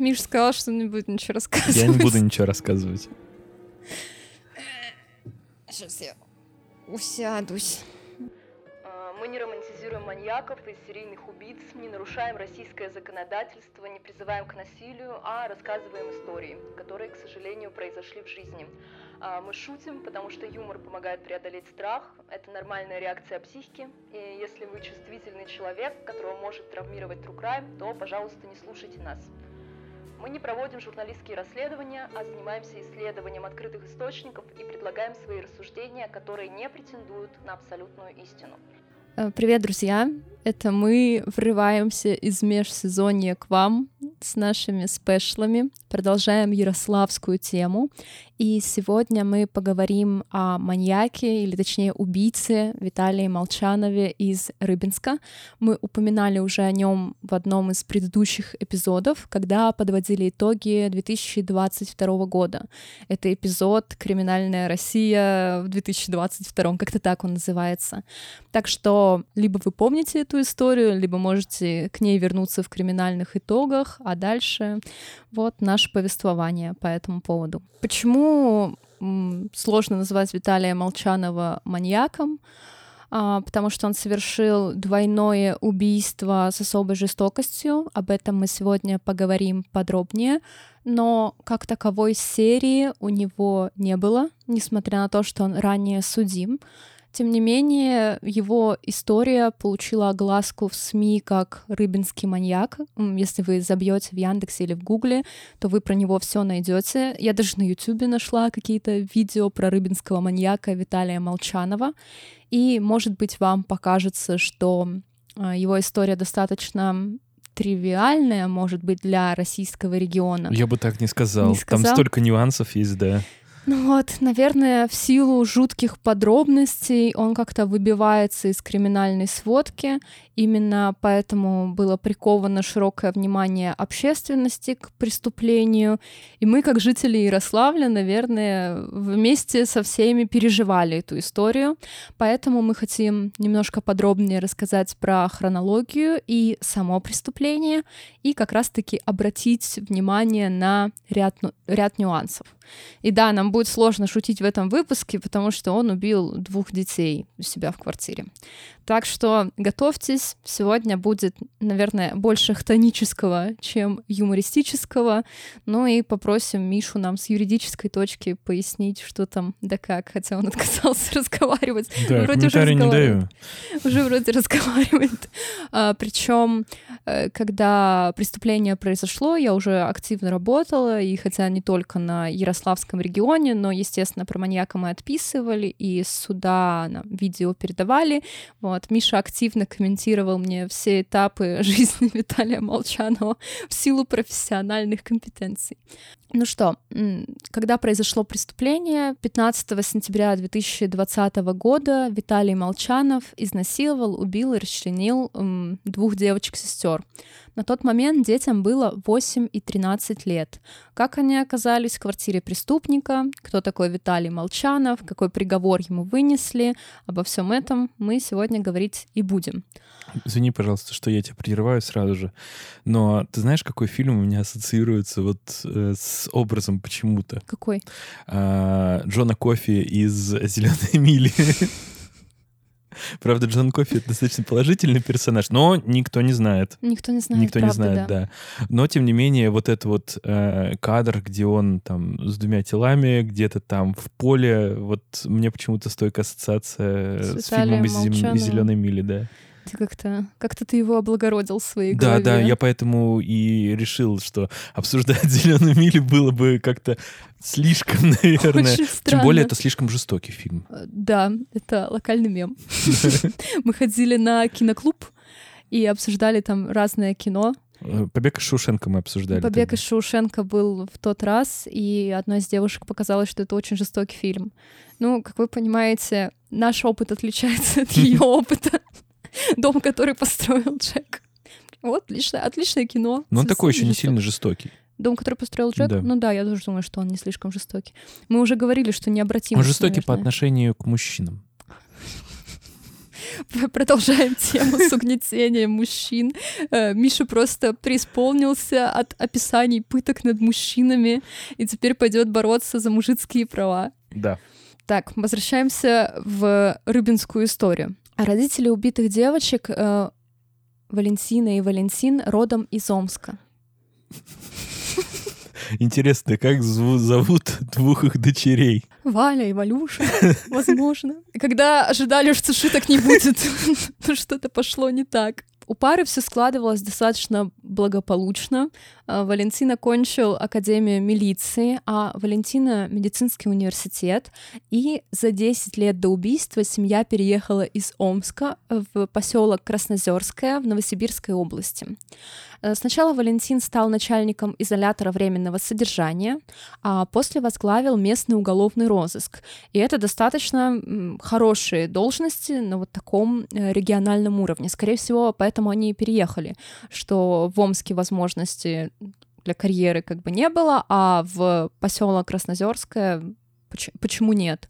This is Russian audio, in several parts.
Миш сказал, что не будет ничего рассказывать. Я не буду ничего рассказывать. Сейчас я усядусь. А, Мы не романтизируем маньяков и серийных убийц, не нарушаем российское законодательство, не призываем к насилию, а рассказываем истории, которые, к сожалению, произошли в жизни. А, Мы шутим, потому что юмор помогает преодолеть страх, это нормальная реакция психики, и если вы чувствительный человек, которого может травмировать true crime, то, пожалуйста, не слушайте нас. Мы не проводим журналистские расследования, а занимаемся исследованием открытых источников и предлагаем свои рассуждения, которые не претендуют на абсолютную истину. Э, Привет, друзья! Это мы врываемся из межсезонья к вам с нашими спешлами, продолжаем ярославскую тему. И сегодня мы поговорим о маньяке, или точнее убийце Виталии Молчанове из Рыбинска. Мы упоминали уже о нем в одном из предыдущих эпизодов, когда подводили итоги 2022 года. Это эпизод «Криминальная Россия» в 2022, как-то так он называется. Так что либо вы помните эту историю, либо можете к ней вернуться в криминальных итогах, а дальше вот наше повествование по этому поводу. Почему сложно назвать Виталия Молчанова маньяком? А, потому что он совершил двойное убийство с особой жестокостью. Об этом мы сегодня поговорим подробнее. Но как таковой серии у него не было, несмотря на то, что он ранее судим. Тем не менее, его история получила огласку в СМИ как «Рыбинский маньяк». Если вы забьете в Яндексе или в Гугле, то вы про него все найдете. Я даже на Ютубе нашла какие-то видео про рыбинского маньяка Виталия Молчанова. И, может быть, вам покажется, что а, его история достаточно тривиальная, может быть, для российского региона. Я бы так не сказал. Не Там сказал? столько нюансов есть, да. Ну вот, наверное, в силу жутких подробностей он как-то выбивается из криминальной сводки. Именно поэтому было приковано широкое внимание общественности к преступлению. И мы, как жители Ярославля, наверное, вместе со всеми переживали эту историю. Поэтому мы хотим немножко подробнее рассказать про хронологию и само преступление, и как раз-таки обратить внимание на ряд, ряд нюансов. И да, нам будет сложно шутить в этом выпуске, потому что он убил двух детей у себя в квартире. Так что готовьтесь, сегодня будет, наверное, больше хтонического, чем юмористического. Ну и попросим Мишу нам с юридической точки пояснить, что там да как, хотя он отказался разговаривать. Да, Вроде уже не даю. Уже вроде разговаривает. А, причем, э, когда преступление произошло, я уже активно работала, и хотя не только на Ярославском регионе, но, естественно, про маньяка мы отписывали, и суда нам видео передавали. Вот. Миша активно комментировал мне все этапы жизни Виталия Молчанова в силу профессиональных компетенций. Ну что, когда произошло преступление, 15 сентября 2020 года Виталий Молчанов изнасиловал, убил и расчленил двух девочек-сестер. На тот момент детям было 8 и 13 лет. Как они оказались в квартире преступника, кто такой Виталий Молчанов, какой приговор ему вынесли, обо всем этом мы сегодня говорить и будем. Извини, пожалуйста, что я тебя прерываю сразу же. Но ты знаешь, какой фильм у меня ассоциируется вот э, с образом почему-то? Какой? А, Джона Кофи из «Зеленой мили». Правда, Джон Кофи — это достаточно положительный персонаж, но никто не знает. Никто не знает, Никто не правда, знает, да. Но, тем не менее, вот этот вот э, кадр, где он там с двумя телами, где-то там в поле, вот мне почему-то стойкая ассоциация С с, фильмом зем- из «Зеленой мили», да. Ты как-то, как-то ты его облагородил в своей Да, голове. да, я поэтому и решил, что обсуждать «Зеленую милю» было бы как-то слишком, наверное. Очень Тем более, это слишком жестокий фильм. Э, Да, это локальный мем. Мы ходили на киноклуб и обсуждали там разное кино. Э, «Побег из Шоушенка» мы обсуждали. Побег тогда. из Шоушенка был в тот раз, и одной из девушек показалось, что это очень жестокий фильм. Ну, как вы понимаете, наш опыт отличается от ее опыта. Дом, который построил Джек. Вот, отличное, отличное кино. Но он такой еще не сильно жестокий. Дом, который построил Джек? Да. Ну да, я тоже думаю, что он не слишком жестокий. Мы уже говорили, что необратимость, Он жестокий по наверное. отношению к мужчинам. продолжаем тему с угнетением мужчин. Э, Миша просто преисполнился от описаний пыток над мужчинами и теперь пойдет бороться за мужицкие права. Да. Так, возвращаемся в рыбинскую историю. Родители убитых девочек э, Валентина и Валентин родом из Омска. Интересно, как зовут двух их дочерей? Валя и Валюша, возможно. Когда ожидали, что шуток не будет, что-то пошло не так. У пары все складывалось достаточно благополучно. А, Валентин окончил Академию милиции, а Валентина — медицинский университет. И за 10 лет до убийства семья переехала из Омска в поселок Краснозерское в Новосибирской области. Э, сначала Валентин стал начальником изолятора временного содержания, а после возглавил местный уголовный розыск. И это достаточно хорошие должности на вот таком э, региональном уровне. Скорее всего, поэтому они и переехали, что в Омске возможности для карьеры как бы не было, а в поселок Краснозерское почему нет?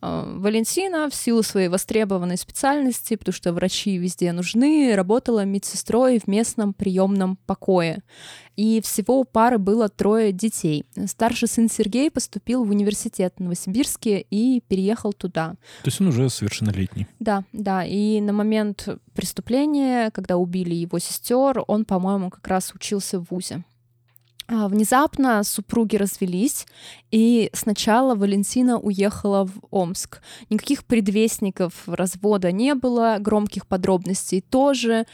А, Валентина в силу своей востребованной специальности, потому что врачи везде нужны, работала медсестрой в местном приемном покое. И всего у пары было трое детей. Старший сын Сергей поступил в университет в Новосибирске и переехал туда. То есть он уже совершеннолетний. Да, да. И на момент преступления, когда убили его сестер, он, по-моему, как раз учился в ВУЗе. А, внезапно супруги развелись, и сначала Валентина уехала в Омск. Никаких предвестников развода не было, громких подробностей тоже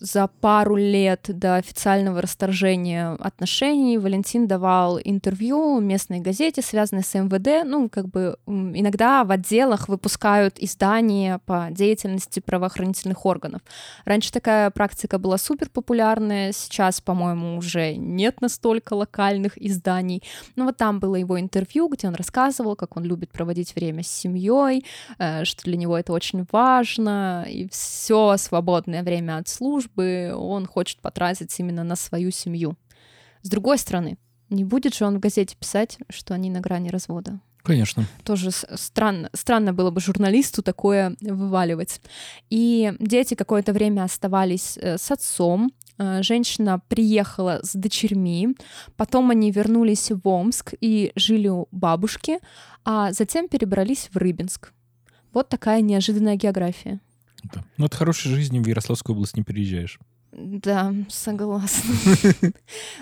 за пару лет до официального расторжения отношений Валентин давал интервью местной газете, связанной с МВД. Ну, как бы иногда в отделах выпускают издания по деятельности правоохранительных органов. Раньше такая практика была супер популярная, сейчас, по-моему, уже нет настолько локальных изданий. Но вот там было его интервью, где он рассказывал, как он любит проводить время с семьей, э, что для него это очень важно, и все свободное время от службы бы он хочет потратить именно на свою семью. С другой стороны, не будет же он в газете писать, что они на грани развода. Конечно. Тоже странно, странно было бы журналисту такое вываливать. И дети какое-то время оставались э, с отцом. Э, женщина приехала с дочерьми, потом они вернулись в Омск и жили у бабушки, а затем перебрались в Рыбинск. Вот такая неожиданная география. Да. Ну, от хорошей жизни в Ярославскую область не переезжаешь. Да, согласна.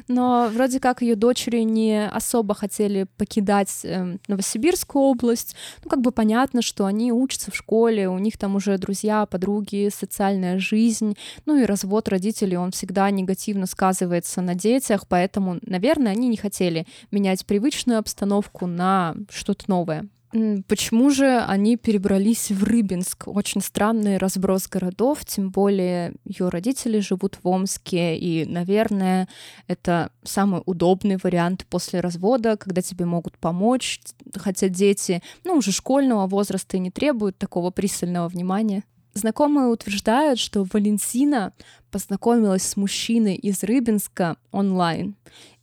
Но вроде как ее дочери не особо хотели покидать э, Новосибирскую область. Ну, как бы понятно, что они учатся в школе, у них там уже друзья, подруги, социальная жизнь. Ну и развод родителей, он всегда негативно сказывается на детях, поэтому, наверное, они не хотели менять привычную обстановку на что-то новое. Почему же они перебрались в Рыбинск? Очень странный разброс городов, тем более ее родители живут в Омске, и, наверное, это самый удобный вариант после развода, когда тебе могут помочь, хотя дети, ну, уже школьного возраста и не требуют такого пристального внимания. Знакомые утверждают, что Валентина познакомилась с мужчиной из Рыбинска онлайн,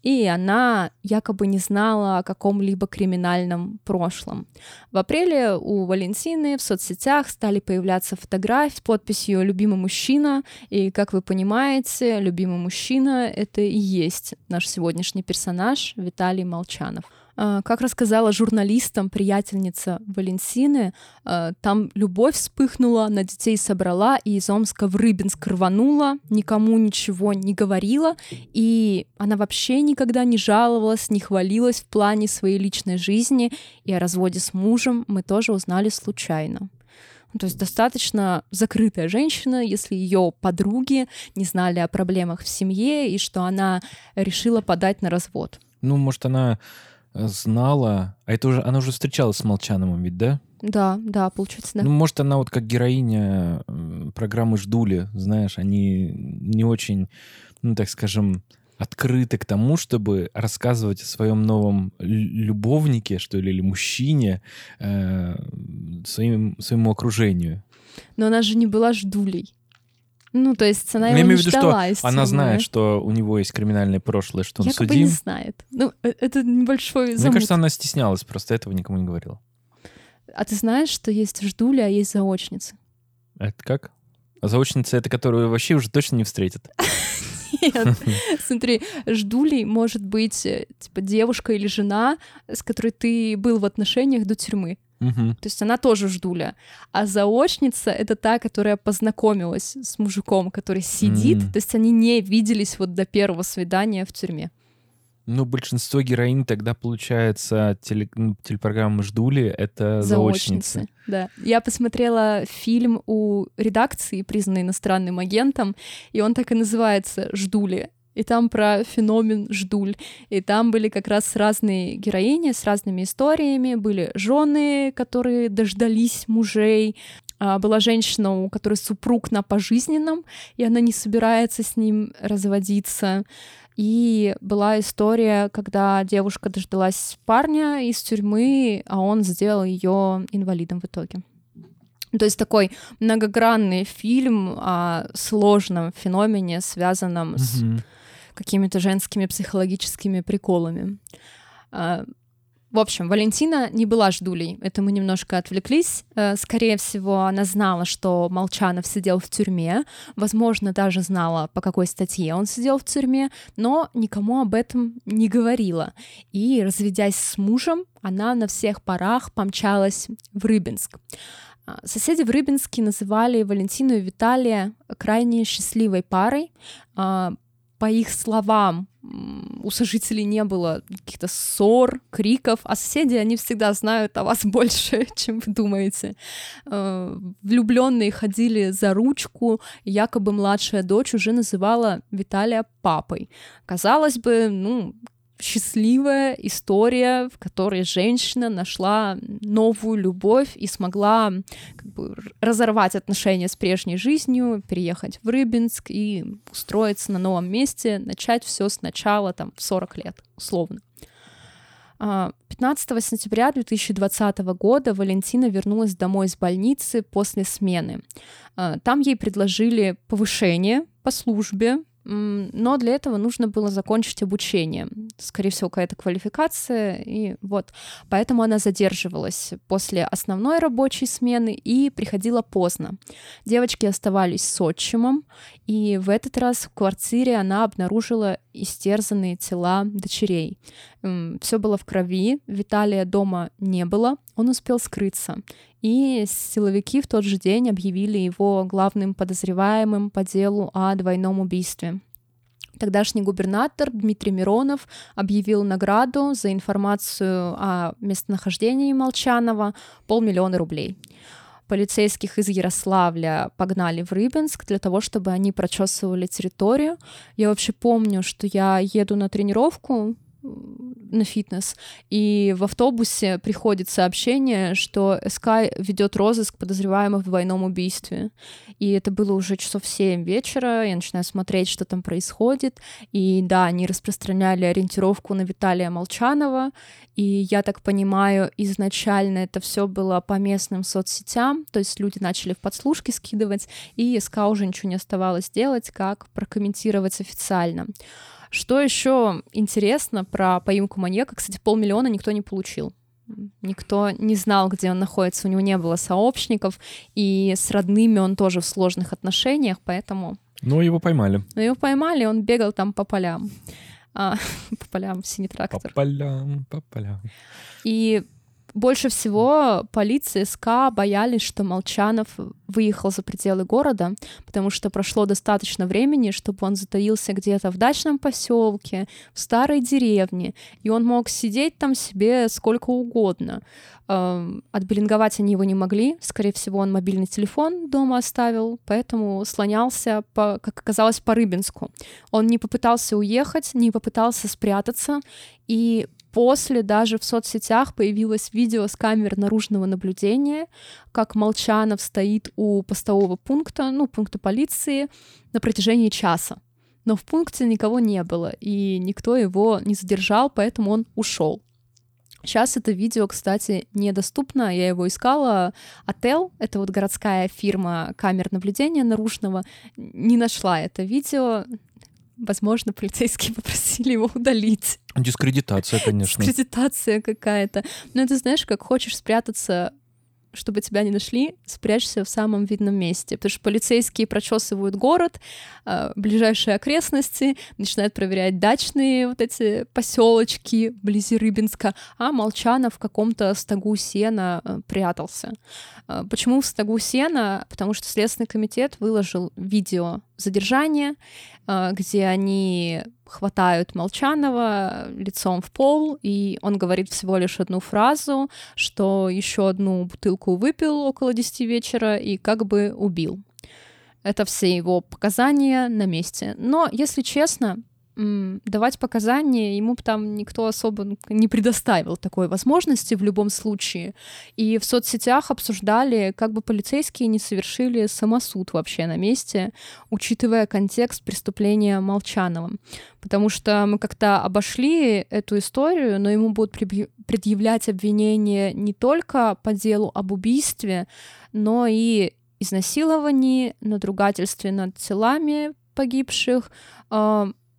и она якобы не знала о каком-либо криминальном прошлом. В апреле у Валентины в соцсетях стали появляться фотографии с подписью «Любимый мужчина», и, как вы понимаете, любимый мужчина — это и есть наш сегодняшний персонаж Виталий Молчанов. А, как рассказала журналистам приятельница Валентины, а, там любовь вспыхнула, на детей собрала и из Омска в Рыбинск рванула, никому ничего не говорила, и она вообще никогда не жаловалась, не хвалилась в плане своей личной жизни, и о разводе с мужем мы тоже узнали случайно. Ну, то есть достаточно закрытая женщина, если ее подруги не знали о проблемах в семье и что она решила подать на развод. Ну, может, она знала, а это уже, она уже встречалась с Молчановым ведь, да? Да, да, получается, да. Ну, может, она вот как героиня программы «Ждули», знаешь, они не очень, ну, так скажем, открыты к тому, чтобы рассказывать о своем новом любовнике, что ли, или мужчине э, своим, своему окружению. Но она же не была ждулей. Ну, то есть она его Я имею в виду, что она знает, что у него есть криминальное прошлое, что он Якобы судим. не знает. Ну, э, это небольшой замут. Мне кажется, она стеснялась, просто этого никому не говорила. А ты знаешь, что есть ждули, а есть заочницы? Это как? А заочница — это которую вообще уже точно не встретят. Нет, смотри, ждулей может быть э, типа девушка или жена, с которой ты был в отношениях до тюрьмы. Мгм. То есть она тоже ждуля. А заочница — это та, которая познакомилась с мужиком, который сидит. М. То есть они не виделись вот до первого свидания в тюрьме. Ну, большинство героинь тогда, получается, теле- м, телепрограммы «Ждули» — это заочницы. Да. Я посмотрела фильм у редакции, признанный иностранным агентом, и он так и называется «Ждули». И там про феномен ждуль. И там были как раз разные героини с разными историями. Были жены, которые дождались мужей. А, Была женщина, у которой супруг на пожизненном, и она не собирается с ним разводиться. И была история, когда девушка дождалась парня из тюрьмы, а он сделал ее инвалидом в итоге. То есть такой многогранный фильм о сложном феномене, связанном с Мгм. Какими-то женскими психологическими приколами. А, В общем, Валентина не была ждулей, это мы немножко отвлеклись. Э, Скорее всего, она знала, что Молчанов сидел в тюрьме, возможно, даже знала, по какой статье он сидел в тюрьме, но никому об этом не говорила. И, разведясь с мужем, она на всех парах помчалась в Рыбинск. А, Соседи в Рыбинске называли Валентину и Виталия крайне счастливой парой. По их словам, у сожителей не было каких-то ссор, криков, а соседи, они всегда знают о вас больше, чем вы думаете. Влюбленные ходили за ручку, якобы младшая дочь уже называла Виталия папой. Казалось бы, ну, счастливая история, в которой женщина нашла новую любовь и смогла как бы, разорвать отношения с прежней жизнью, переехать в Рыбинск и устроиться на новом месте, начать все сначала, там, в 40 лет, условно. А, 15 сентября 2020 года Валентина вернулась домой из больницы после смены. А, Там ей предложили повышение по службе, но для этого нужно было закончить обучение. Скорее всего, какая-то квалификация, и вот. Поэтому она задерживалась после основной рабочей смены и приходила поздно. Девочки оставались с отчимом, и в этот раз в квартире она обнаружила истерзанные тела дочерей. Все было в крови, Виталия дома не было, он успел скрыться. И силовики в тот же день объявили его главным подозреваемым по делу о двойном убийстве. Тогдашний губернатор Дмитрий Миронов объявил награду за информацию о местонахождении Молчанова полмиллиона рублей. Полицейских из Ярославля погнали в Рыбинск для того, чтобы они прочесывали территорию. Я вообще помню, что я еду на тренировку на фитнес, и в автобусе приходит сообщение, что СК ведет розыск подозреваемых в двойном убийстве. И это было уже часов 7 вечера, я начинаю смотреть, что там происходит. И да, они распространяли ориентировку на Виталия Молчанова, и я так понимаю, изначально это все было по местным соцсетям, то есть люди начали в подслушки скидывать, и СК уже ничего не оставалось делать, как прокомментировать официально. Что еще интересно про поимку маньяка? Кстати, полмиллиона никто не получил. Никто не знал, где он находится, у него не было сообщников, и с родными он тоже в сложных отношениях, поэтому... Но его поймали. Но его поймали, он бегал там по полям. А, по полям, синий По трактор. полям, по полям. И больше всего полиция СК боялись, что Молчанов выехал за пределы города, потому что прошло достаточно времени, чтобы он затаился где-то в дачном поселке, в старой деревне, и он мог сидеть там себе сколько угодно. Эм, Отбилинговать они его не могли, скорее всего, он мобильный телефон дома оставил, поэтому слонялся, по, как оказалось, по Рыбинску. Он не попытался уехать, не попытался спрятаться, и После даже в соцсетях появилось видео с камер наружного наблюдения, как Молчанов стоит у постового пункта, ну, пункта полиции, на протяжении часа. Но в пункте никого не было, и никто его не задержал, поэтому он ушел. Сейчас это видео, кстати, недоступно. Я его искала. Отел, это вот городская фирма камер наблюдения наружного, не нашла это видео. Возможно, полицейские попросили его удалить. Дискредитация, конечно. Дискредитация какая-то. Но это знаешь, как хочешь спрятаться чтобы тебя не нашли, спрячься в самом видном месте, потому что полицейские прочесывают город, э, ближайшие окрестности, начинают проверять дачные вот эти поселочки вблизи Рыбинска, а Молчанов в каком-то стогу сена э, прятался. Э, почему в стогу сена? Потому что Следственный комитет выложил видео задержания, э, где они хватают Молчанова лицом в пол, и он говорит всего лишь одну фразу, что еще одну бутылку выпил около 10 вечера и как бы убил. Это все его показания на месте. Но, если честно, давать показания ему там никто особо не предоставил такой возможности в любом случае. И в соцсетях обсуждали, как бы полицейские не совершили самосуд вообще на месте, учитывая контекст преступления Молчанова. Потому что мы как-то обошли эту историю, но ему будут предъявлять обвинения не только по делу об убийстве, но и изнасиловании, надругательстве над телами погибших,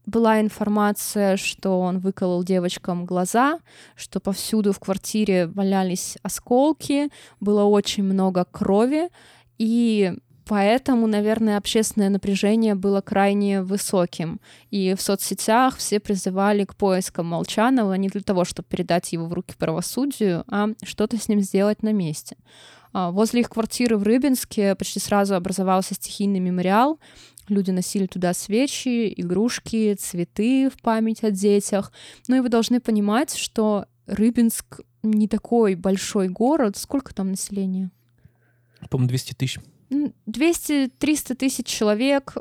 была информация, что он выколол девочкам глаза, что повсюду в квартире валялись осколки, было очень много крови, и поэтому, наверное, общественное напряжение было крайне высоким. И в соцсетях все призывали к поискам Молчанова не для того, чтобы передать его в руки правосудию, а что-то с ним сделать на месте. А возле их квартиры в Рыбинске почти сразу образовался стихийный мемориал, Люди носили туда свечи, игрушки, цветы в память о детях. Ну и вы должны понимать, что Рыбинск не такой большой город. Сколько там населения? По-моему, 200 тысяч. 200-300 тысяч человек.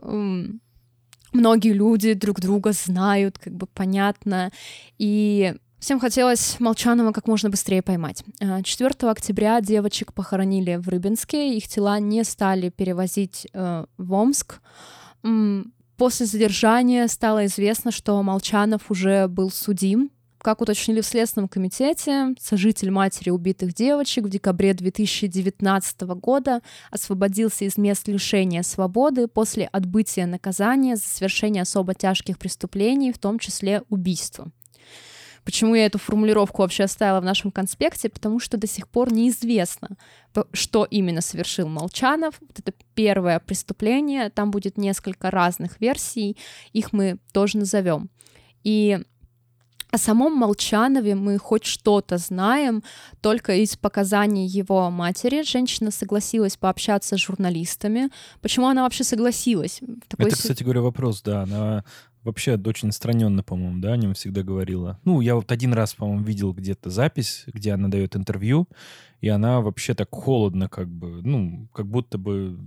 Многие люди друг друга знают, как бы понятно. И Всем хотелось Молчанова как можно быстрее поймать. 4 э, октября девочек похоронили в Рыбинске, их тела не стали перевозить э, в Омск. После задержания стало известно, что Молчанов уже был судим. Как уточнили в Следственном комитете, сожитель матери убитых девочек в декабре 2019 года освободился из мест лишения свободы после отбытия наказания за совершение особо тяжких преступлений, в том числе убийства. Почему я эту формулировку вообще оставила в нашем конспекте? Потому что до сих пор неизвестно, что именно совершил Молчанов. Вот это первое преступление, там будет несколько разных версий, их мы тоже назовем. И о самом Молчанове мы хоть что-то знаем только из показаний его матери. Женщина согласилась пообщаться с журналистами. Почему она вообще согласилась? Такой Это, кстати говоря, вопрос, да. Она вообще очень отстраненно, по-моему, да, о нем всегда говорила. Ну, я вот один раз, по-моему, видел где-то запись, где она дает интервью, и она вообще так холодно, как бы, ну, как будто бы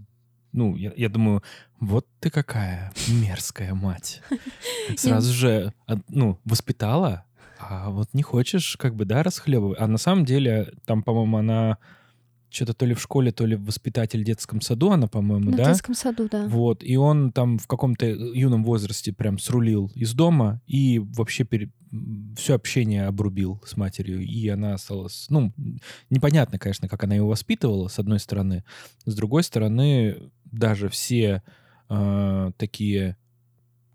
ну, я, я думаю, вот ты какая мерзкая мать. Сразу же, ну, воспитала, а вот не хочешь, как бы, да, расхлебывать. А на самом деле, там, по-моему, она что-то то ли в школе, то ли воспитатель в детском саду она, по-моему, да? В детском саду, да. Вот, и он там в каком-то юном возрасте прям срулил из дома и вообще пере... все общение обрубил с матерью, и она осталась... Ну, непонятно, конечно, как она его воспитывала, с одной стороны. С другой стороны, даже все э, такие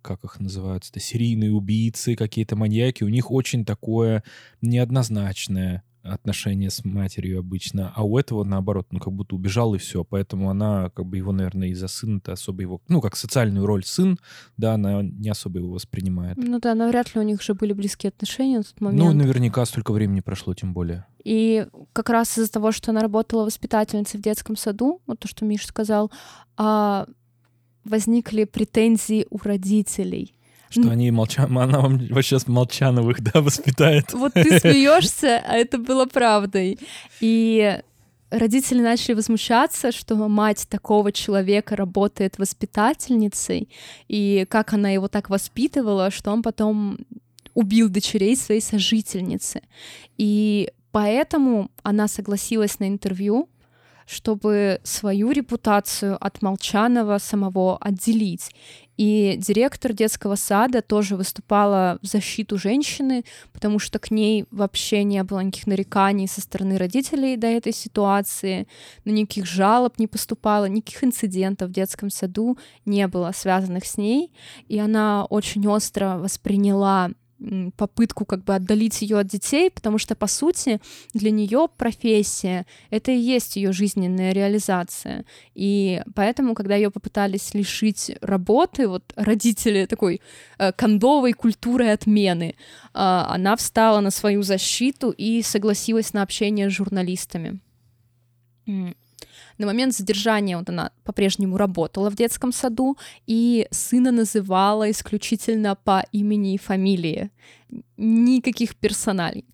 как их называются, серийные убийцы, какие-то маньяки, у них очень такое неоднозначное отношения с матерью обычно, а у этого наоборот, ну как будто убежал и все, поэтому она как бы его, наверное, из-за сына-то особо его, ну как социальную роль сын, да, она не особо его воспринимает. Ну да, но вряд ли у них же были близкие отношения в тот момент. Ну наверняка столько времени прошло, тем более. И как раз из-за того, что она работала воспитательницей в детском саду, вот то, что Миша сказал, а, возникли претензии у родителей что они молча... Она вам вообще с Молчановых, да, воспитает. Вот ты смеешься, а это было правдой. И родители начали возмущаться, что мать такого человека работает воспитательницей, и как она его так воспитывала, что он потом убил дочерей своей сожительницы. И поэтому она согласилась на интервью, чтобы свою репутацию от Молчанова самого отделить. И директор детского сада тоже выступала в защиту женщины, потому что к ней вообще не было никаких нареканий со стороны родителей до этой ситуации, но никаких жалоб не поступало, никаких инцидентов в детском саду не было связанных с ней, и она очень остро восприняла попытку как бы отдалить ее от детей, потому что, по сути, для нее профессия — это и есть ее жизненная реализация. И поэтому, когда ее попытались лишить работы, вот родители такой э, кондовой культуры отмены, э, она встала на свою защиту и согласилась на общение с журналистами. На момент задержания вот она по-прежнему работала в детском саду, и сына называла исключительно по имени и фамилии, никаких персоналей.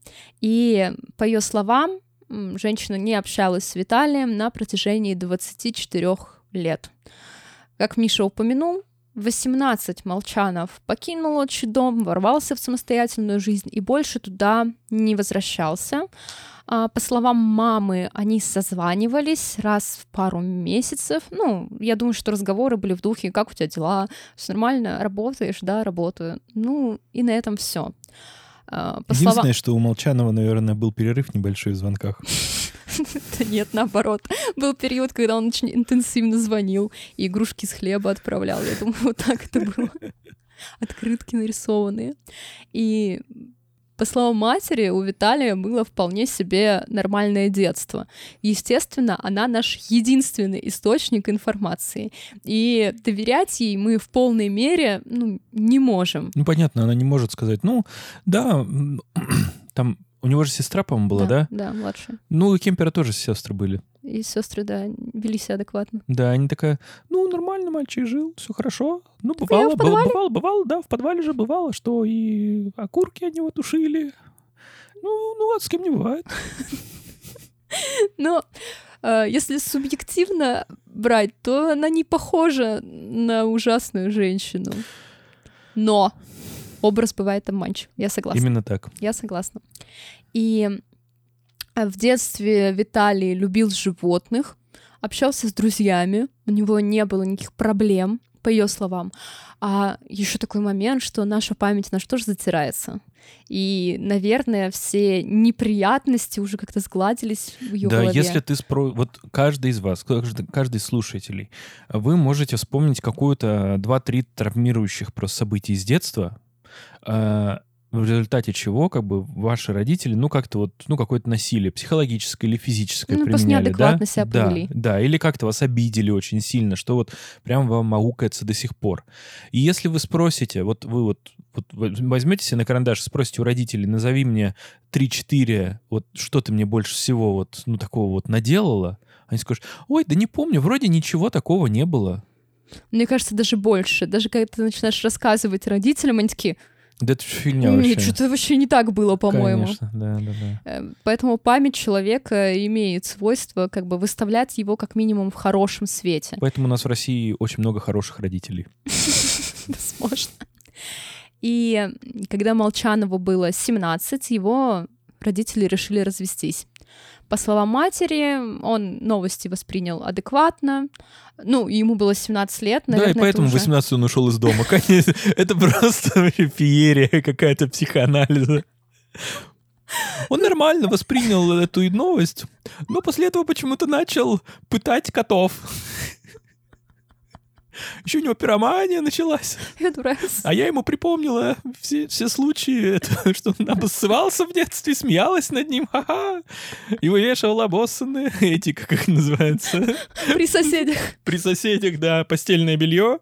И по ее словам, женщина не общалась с Виталием на протяжении 24 лет. Как Миша упомянул, 18 Молчанов покинул отчий дом, ворвался в самостоятельную жизнь и больше туда не возвращался. А, по словам мамы, они созванивались раз в пару месяцев. Ну, я думаю, что разговоры были в духе, как у тебя дела, все нормально, работаешь, да, работаю. Ну, и на этом все. А, по Единственное, словам... что у Молчанова, наверное, был перерыв небольшой в звонках. Да нет, наоборот. Был период, когда он очень интенсивно звонил и игрушки с хлеба отправлял. Я думаю, вот так это было. Открытки нарисованные. И по словам матери, у Виталия было вполне себе нормальное детство. Естественно, она наш единственный источник информации. И доверять ей мы в полной мере ну, не можем. Ну, понятно, она не может сказать, ну, да, там у него же сестра, по-моему, была, да? Да, да младшая. Ну, у Кемпера тоже сестры были. И сестры, да, вели себя адекватно. Да, они такая, ну, нормально мальчик жил, все хорошо. Ну, бывало, бывало, бывало, бывало, да, в подвале же бывало, что и окурки от него тушили. Ну, ну, а с кем не бывает. Но э, если субъективно брать, то она не похожа на ужасную женщину. Но образ бывает обманчив. Я согласна. Именно так. Я согласна. И в детстве Виталий любил животных, общался с друзьями, у него не было никаких проблем, по ее словам. А еще такой момент, что наша память, на что же затирается. И, наверное, все неприятности уже как-то сгладились в ее да, голове. Да, если ты спро... Вот каждый из вас, каждый, каждый из слушателей, вы можете вспомнить какую-то два-три травмирующих просто события из детства, а, в результате чего как бы ваши родители, ну, как-то вот, ну, какое-то насилие психологическое или физическое ну, применяли, да? себя повели. Да, да, или как-то вас обидели очень сильно, что вот прям вам маукается до сих пор. И если вы спросите, вот вы вот, вот возьмете себе на карандаш, спросите у родителей, назови мне 3-4, вот что ты мне больше всего вот, ну, такого вот наделала, они скажут, ой, да не помню, вроде ничего такого не было. Мне кажется, даже больше. Даже когда ты начинаешь рассказывать родителям, они такие, да это фигня вообще. Нет, что-то вообще не так было, по-моему. Конечно, да, да, да. Эм, поэтому память человека имеет свойство как бы выставлять его как минимум в хорошем свете. Поэтому у нас в России очень много хороших родителей. Возможно. И когда Молчанову было 17, его родители решили развестись. По словам матери, он новости воспринял адекватно. Ну, ему было 17 лет, наверное. Да, и поэтому уже... 18 он ушел из дома. Это просто феерия какая-то психоанализа. Он нормально воспринял эту новость, но после этого почему-то начал пытать котов. Еще у него пиромания началась. А я ему припомнила все, все случаи, это, что он обоссывался в детстве, смеялась над ним, ха-ха. И вывешивала боссаны, эти, как их называется? При соседях. При соседях, да, постельное белье.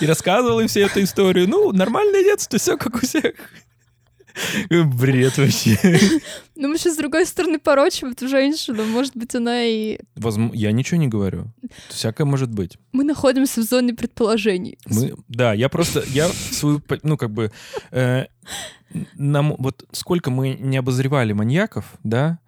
И рассказывал им все эту историю. Ну, нормальное детство, все как у всех. Бред вообще. Ну, мы сейчас, с другой стороны, порочим эту женщину. Может быть, она и... Возможно, я ничего не говорю. Всякое может быть. Мы находимся в зоне предположений. Мы... Да, я просто... Я свою... Ну, как бы... Э, нам... Вот сколько мы не обозревали маньяков, да,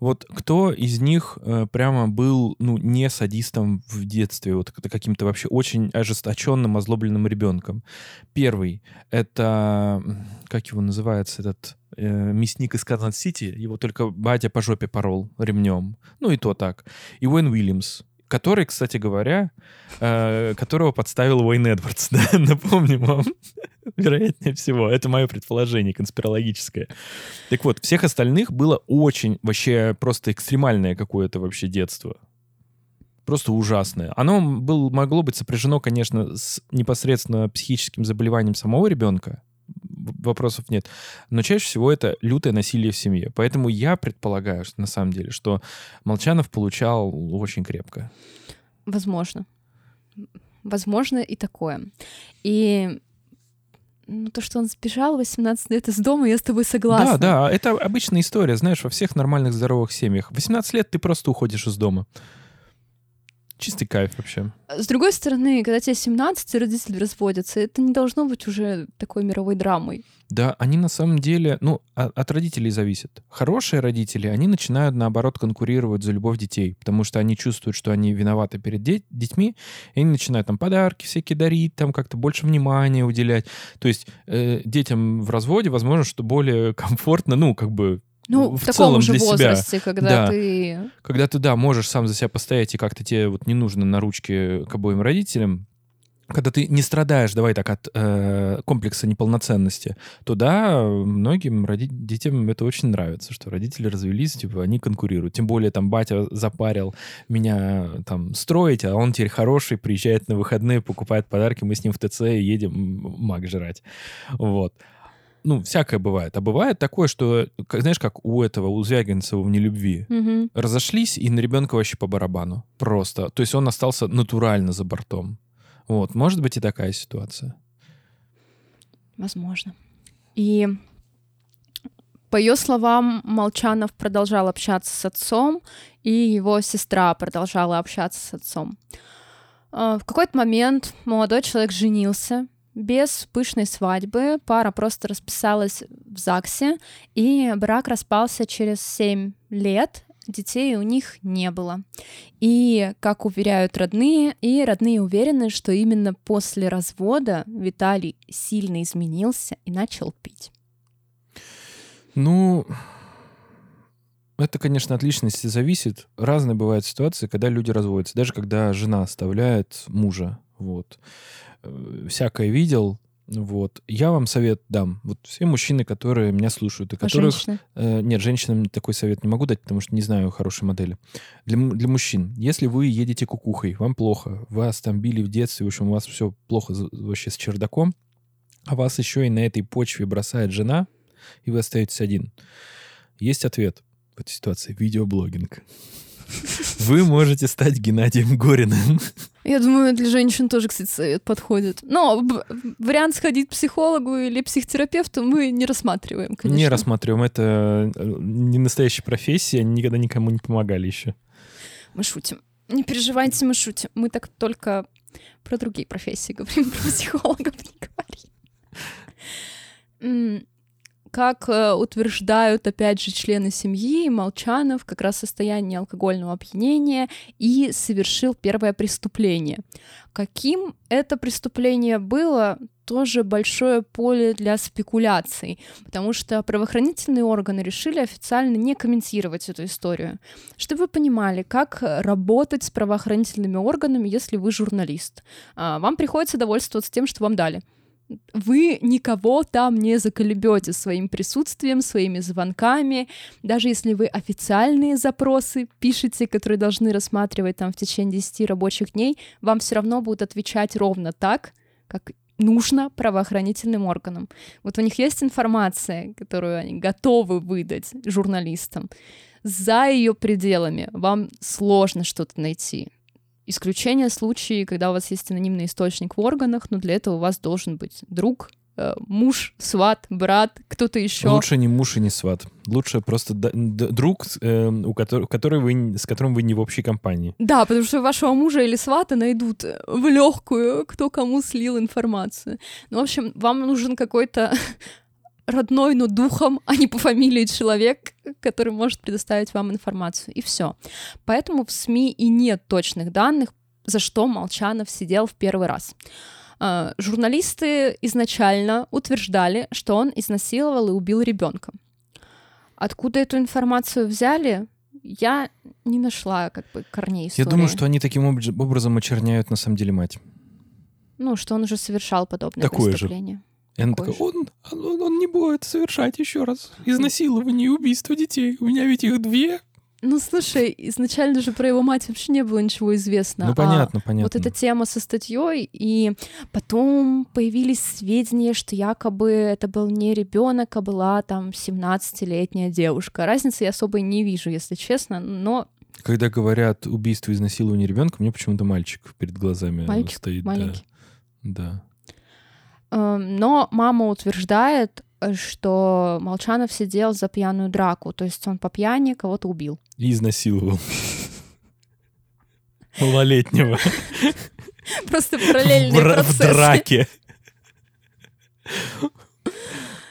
вот кто из них э, прямо был, ну, не садистом в детстве, вот каким-то вообще очень ожесточенным, озлобленным ребенком? Первый — это, как его называется, этот э, мясник из Канзас-Сити, его только батя по жопе порол ремнем. Ну и то так. И Уэйн Уильямс, который, кстати говоря, э, которого подставил Уэйн Эдвардс, да, напомним вам, вероятнее всего. Это мое предположение конспирологическое. Так вот, всех остальных было очень, вообще, просто экстремальное какое-то вообще детство. Просто ужасное. Оно был, могло быть сопряжено, конечно, с непосредственно психическим заболеванием самого ребенка, вопросов нет. Но чаще всего это лютое насилие в семье. Поэтому я предполагаю, что на самом деле, что Молчанов получал очень крепко. Возможно. Возможно и такое. И ну, то, что он сбежал 18 лет из дома, я с тобой согласна. Да, да, это обычная история, знаешь, во всех нормальных здоровых семьях. 18 лет ты просто уходишь из дома. Чистый кайф вообще. С другой стороны, когда тебе 17, и родители разводятся, это не должно быть уже такой мировой драмой. Да, они на самом деле, ну, от родителей зависит. Хорошие родители, они начинают, наоборот, конкурировать за любовь детей, потому что они чувствуют, что они виноваты перед де- детьми, и они начинают там подарки всякие дарить, там как-то больше внимания уделять. То есть э, детям в разводе, возможно, что более комфортно, ну, как бы ну, в, в таком целом же для возрасте, себя. когда да. ты... Когда ты, да, можешь сам за себя постоять, и как-то тебе вот не нужно на ручке к обоим родителям, когда ты не страдаешь, давай так, от э, комплекса неполноценности, то да, многим роди- детям это очень нравится, что родители развелись, типа, они конкурируют. Тем более там батя запарил меня там строить, а он теперь хороший, приезжает на выходные, покупает подарки, мы с ним в ТЦ и едем маг жрать. Вот ну, всякое бывает. А бывает такое, что, знаешь, как у этого, у Звягинцева в «Нелюбви», угу. разошлись, и на ребенка вообще по барабану. Просто. То есть он остался натурально за бортом. Вот. Может быть и такая ситуация. Возможно. И по ее словам, Молчанов продолжал общаться с отцом, и его сестра продолжала общаться с отцом. А, в какой-то момент молодой человек женился, без пышной свадьбы пара просто расписалась в ЗАГСе, и брак распался через 7 лет, детей у них не было. И, как уверяют родные, и родные уверены, что именно после развода Виталий сильно изменился и начал пить. Ну, это, конечно, от личности зависит. Разные бывают ситуации, когда люди разводятся. Даже когда жена оставляет мужа. Вот. Э, всякое видел. Вот. Я вам совет дам. Вот все мужчины, которые меня слушают, и а которых... женщины? Э, нет, женщинам такой совет не могу дать, потому что не знаю хорошей модели. Для, для мужчин. Если вы едете кукухой, вам плохо, вас там били в детстве, в общем, у вас все плохо вообще с чердаком, а вас еще и на этой почве бросает жена, и вы остаетесь один. Есть ответ в этой ситуации. Видеоблогинг. Вы можете стать Геннадием Гориным. Я думаю, для женщин тоже, кстати, совет подходит. Но вариант сходить к психологу или психотерапевту мы не рассматриваем, конечно. Не рассматриваем. Это э, не настоящая профессия, они никогда никому не помогали еще. Мы шутим. Не переживайте, мы шутим. Мы так только про другие профессии говорим, про психологов не говорим. Как э, утверждают, опять же, члены семьи, Молчанов как раз в состоянии алкогольного опьянения и совершил первое преступление. Каким это преступление было, тоже большое поле для спекуляций, потому что правоохранительные органы решили официально не комментировать эту историю. Чтобы вы понимали, как работать с правоохранительными органами, если вы журналист. А, вам приходится довольствоваться тем, что вам дали вы никого там не заколебете своим присутствием, своими звонками. Даже если вы официальные запросы пишете, которые должны рассматривать там в течение 10 рабочих дней, вам все равно будут отвечать ровно так, как нужно правоохранительным органам. Вот у них есть информация, которую они готовы выдать журналистам. За ее пределами вам сложно что-то найти. Исключение случаи, когда у вас есть анонимный источник в органах, но для этого у вас должен быть друг, э, муж, сват, брат, кто-то еще. Лучше не муж и не сват. Лучше просто друг, э, у которого, который вы, с которым вы не в общей компании. Да, потому что вашего мужа или свата найдут в легкую, кто кому слил информацию. Ну, в общем, вам нужен какой-то родной, но духом, а не по фамилии человек, который может предоставить вам информацию. И все. Поэтому в СМИ и нет точных данных, за что Молчанов сидел в первый раз. А, журналисты изначально утверждали, что он изнасиловал и убил ребенка. Откуда эту информацию взяли, я не нашла как бы корней истории. Я думаю, что они таким образом очерняют на самом деле мать. Ну, что он уже совершал подобное Такое преступление. Же. И она такая, он, он, он не будет совершать еще раз изнасилование и убийство детей. У меня ведь их две. Ну, слушай, изначально же про его мать вообще не было ничего известно. Ну, понятно, а понятно. Вот эта тема со статьей, и потом появились сведения, что якобы это был не ребенок, а была там 17-летняя девушка. Разницы я особо не вижу, если честно, но Когда говорят убийство, изнасилование ребенка, мне почему-то мальчик перед глазами Мальчик стоит. да. маленький. Да. Эм, Но мама утверждает, что Молчанов сидел за пьяную драку, то есть он по пьяни кого-то убил. И изнасиловал. Малолетнего. Просто параллельные бра- В процессы. драке.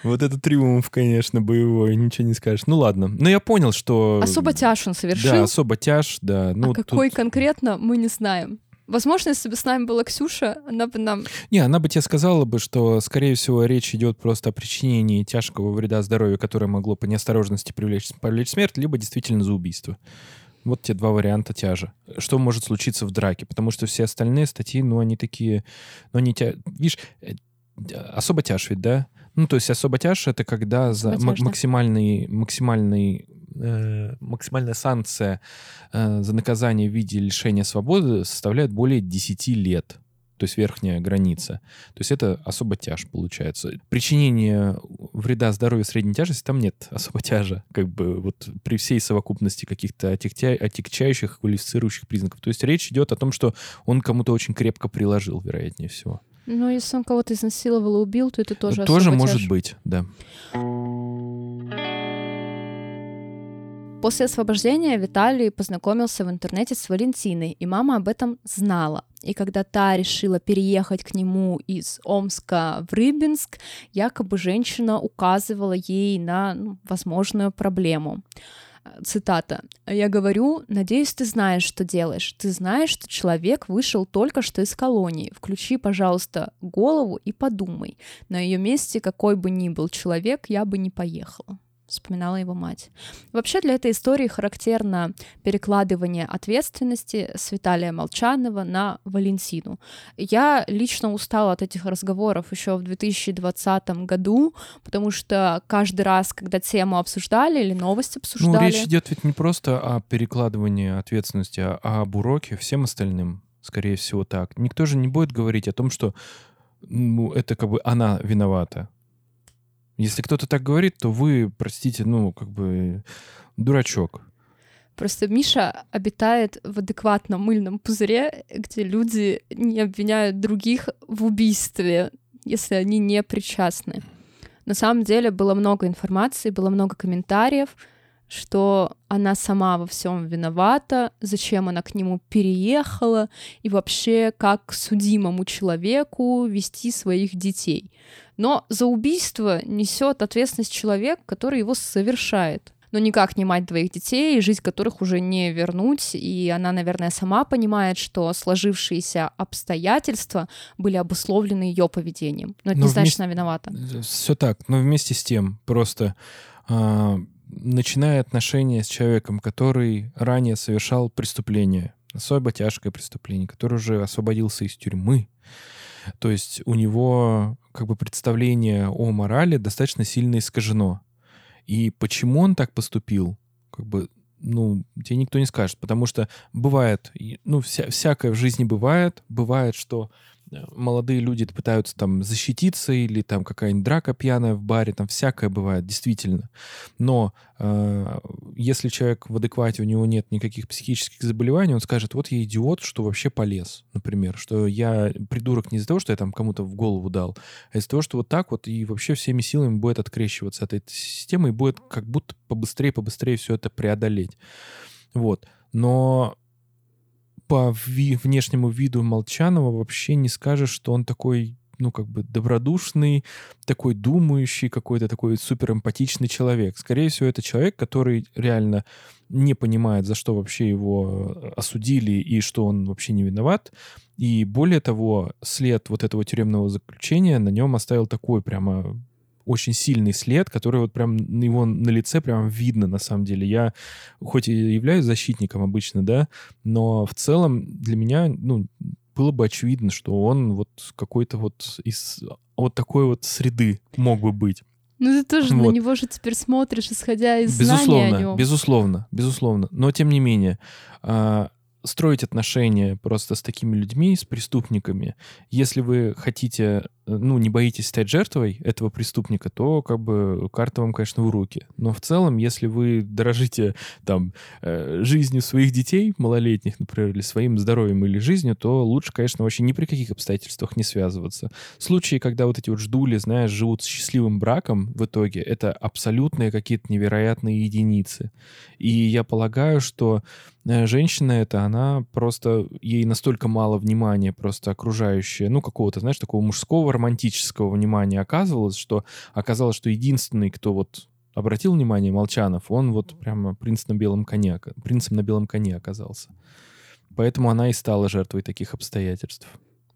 Вот это триумф, конечно, боевой, ничего не скажешь. Ну ладно. Но я понял, что... Особо тяж он совершил, Да, особо тяж, да. Ну, а какой тут- конкретно, мы не знаем. Возможно, если бы с нами была Ксюша, она бы нам... Не, она бы тебе сказала бы, что, скорее всего, речь идет просто о причинении тяжкого вреда здоровью, которое могло по неосторожности привлечь, повлечь смерть, либо действительно за убийство. Вот те два варианта тяжа. Что может случиться в драке? Потому что все остальные статьи, ну, они такие... Ну, они тя... Видишь, э, особо тяж ведь, да? Ну, то есть особо тяж — это когда за да. максимальный, максимальный, э, максимальная санкция э, за наказание в виде лишения свободы составляет более 10 лет. То есть верхняя граница. То есть это особо тяж получается. Причинение вреда здоровью средней тяжести там нет особо тяжа. Как бы вот при всей совокупности каких-то отягча- отягчающих, квалифицирующих признаков. То есть речь идет о том, что он кому-то очень крепко приложил, вероятнее всего. Ну, если он кого-то изнасиловал и убил, то это тоже Тоже особо может тяж. быть, да. После освобождения Виталий познакомился в интернете с Валентиной, и мама об этом знала. И когда та решила переехать к нему из Омска в Рыбинск, якобы женщина указывала ей на ну, возможную проблему. Цитата. «Я говорю, надеюсь, ты знаешь, что делаешь. Ты знаешь, что человек вышел только что из колонии. Включи, пожалуйста, голову и подумай. На ее месте, какой бы ни был человек, я бы не поехала» вспоминала его мать. Вообще для этой истории характерно перекладывание ответственности с Виталия Молчанова на Валентину. Я лично устала от этих разговоров еще в 2020 году, потому что каждый раз, когда тему обсуждали или новость обсуждали... Ну, речь идет ведь не просто о перекладывании ответственности, а об уроке всем остальным, скорее всего, так. Никто же не будет говорить о том, что ну, это как бы она виновата. Если кто-то так говорит, то вы, простите, ну, как бы дурачок. Просто Миша обитает в адекватном мыльном пузыре, где люди не обвиняют других в убийстве, если они не причастны. На самом деле было много информации, было много комментариев, что она сама во всем виновата, зачем она к нему переехала и вообще как к судимому человеку вести своих детей. Но за убийство несет ответственность человек, который его совершает. Но никак не мать двоих детей, жизнь которых уже не вернуть. И она, наверное, сама понимает, что сложившиеся обстоятельства были обусловлены ее поведением. Но это Но не значит, вместе- что она виновата. Все так, но вместе с тем просто а, начиная отношения с человеком, который ранее совершал преступление, особо тяжкое преступление, который уже освободился из тюрьмы, то есть у него как бы представление о морали достаточно сильно искажено. И почему он так поступил, как бы, ну, тебе никто не скажет, потому что бывает, ну, вся, всякое в жизни бывает, бывает, что молодые люди пытаются там защититься или там какая-нибудь драка пьяная в баре, там всякое бывает, действительно. Но э, если человек в адеквате, у него нет никаких психических заболеваний, он скажет, вот я идиот, что вообще полез, например, что я придурок не из-за того, что я там кому-то в голову дал, а из-за того, что вот так вот и вообще всеми силами будет открещиваться от этой системы и будет как будто побыстрее, побыстрее все это преодолеть. Вот. Но по ви- внешнему виду Молчанова вообще не скажешь, что он такой, ну, как бы добродушный, такой думающий, какой-то такой суперэмпатичный человек. Скорее всего, это человек, который реально не понимает, за что вообще его э, осудили и что он вообще не виноват. И более того, след вот этого тюремного заключения на нем оставил такой прямо очень сильный след, который вот прям на его на лице прям видно на самом деле. Я хоть и являюсь защитником обычно, да, но в целом для меня, ну, было бы очевидно, что он вот какой-то вот из вот такой вот среды мог бы быть. Ну ты тоже на Вот. него же теперь смотришь, исходя из Безусловно, знания о нем. безусловно, безусловно. Но тем не менее, а, строить отношения просто с такими людьми, с преступниками, если вы хотите, ну, не боитесь стать жертвой этого преступника, то как бы карта вам, конечно, в руки. Но в целом, если вы дорожите там э, жизнью своих детей, малолетних, например, или своим здоровьем или жизнью, то лучше, конечно, вообще ни при каких обстоятельствах не связываться. Случаи, когда вот эти вот ждули, знаешь, живут с счастливым браком в итоге, это абсолютные какие-то невероятные единицы. И я полагаю, что э, женщина эта, она просто, ей настолько мало внимания просто окружающее, ну, какого-то, знаешь, такого мужского романтического внимания оказывалось, что оказалось, что единственный, кто вот обратил внимание Молчанов, он вот прямо принц на белом коне, принцем на белом коне оказался. Поэтому она и стала жертвой таких обстоятельств.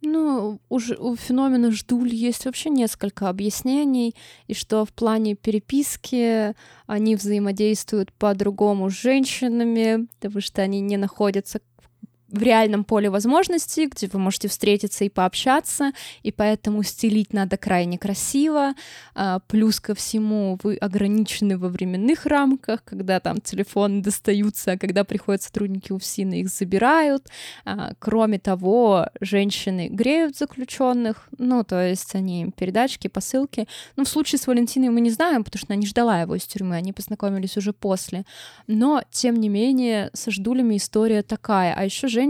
Ну, у, ж- у феномена ждуль есть вообще несколько объяснений, и что в плане переписки они взаимодействуют по-другому с женщинами, потому что они не находятся в реальном поле возможностей, где вы можете встретиться и пообщаться, и поэтому стелить надо крайне красиво. А, плюс ко всему вы ограничены во временных рамках, когда там телефоны достаются, а когда приходят сотрудники УФСИНа, их забирают. А, Кроме того, женщины греют заключенных, ну, то есть они им передачки, посылки. Ну, в случае с Валентиной мы не знаем, потому что она не ждала его из тюрьмы, они познакомились уже после. Но, тем не менее, со ждулями история такая. А еще женщины,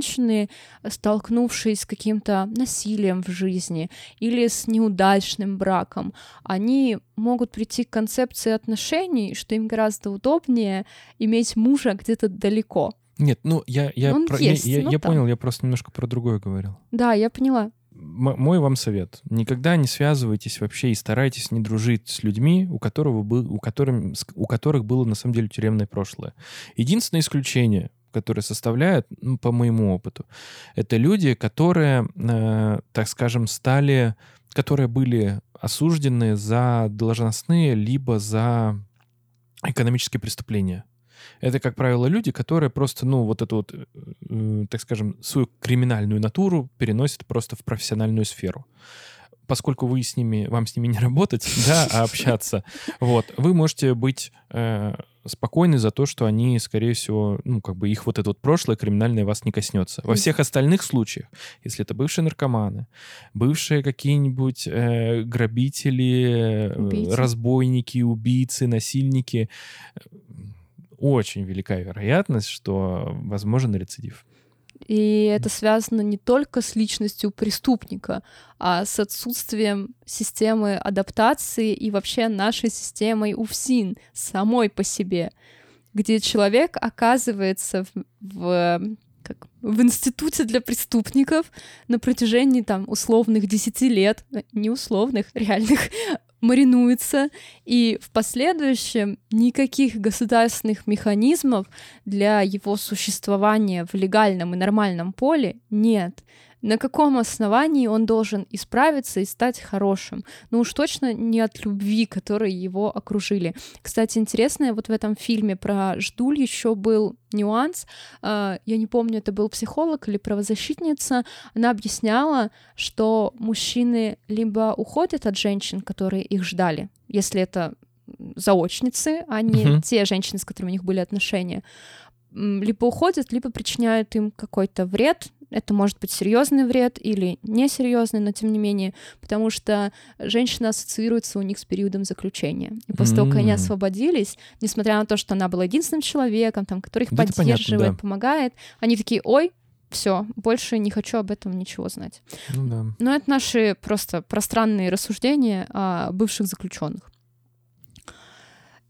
столкнувшись с каким-то насилием в жизни или с неудачным браком, они могут прийти к концепции отношений, что им гораздо удобнее иметь мужа где-то далеко. Нет, ну, я, я, Он про- я- есть, я- ну я там. понял, я просто немножко про другое говорил. Да, я поняла. М- мой вам совет. Никогда не связывайтесь вообще и старайтесь не дружить с людьми, у, которого был, у, которым, у которых было на самом деле тюремное прошлое. Единственное исключение, которое составляет, ну, по моему опыту, это люди, которые, э, так скажем, стали, которые были осуждены за должностные либо за экономические преступления. Это, как правило, люди, которые просто, ну, вот эту вот, э, так скажем, свою криминальную натуру переносят просто в профессиональную сферу. Поскольку вы с ними, вам с ними не работать, да, а общаться, вот, вы можете быть э, спокойны за то, что они, скорее всего, ну, как бы их вот это вот прошлое криминальное вас не коснется. Во всех остальных случаях, если это бывшие наркоманы, бывшие какие-нибудь э, грабители, э, Убийцы. разбойники, убийцы, насильники, э, очень велика вероятность, что возможен рецидив. И это связано не только с личностью преступника, а с отсутствием системы адаптации и вообще нашей системой УФСИН самой по себе, где человек оказывается в, в, как, в институте для преступников на протяжении там условных 10 лет, э, не условных, реальных, маринуется, и в последующем никаких государственных механизмов для его существования в легальном и нормальном поле нет. На каком основании он должен исправиться и стать хорошим? Ну уж точно не от любви, которой его окружили. Кстати, интересно, вот в этом фильме про Ждуль еще был нюанс. А, Я не помню, это был психолог или правозащитница. Она объясняла, что мужчины либо уходят от женщин, которые их ждали, если это заочницы, а не Мгм. те женщины, с которыми у них были отношения, либо уходят, либо причиняют им какой-то вред. Это может быть серьезный вред или несерьезный, но тем не менее, потому что женщина ассоциируется у них с периодом заключения. И после того, как они освободились, несмотря на то, что она была единственным человеком, там, который их Да это понятно, поддерживает, да. помогает, они такие, ой, все, больше не хочу об этом ничего знать. Ну да. Но это наши просто пространные рассуждения о бывших заключенных.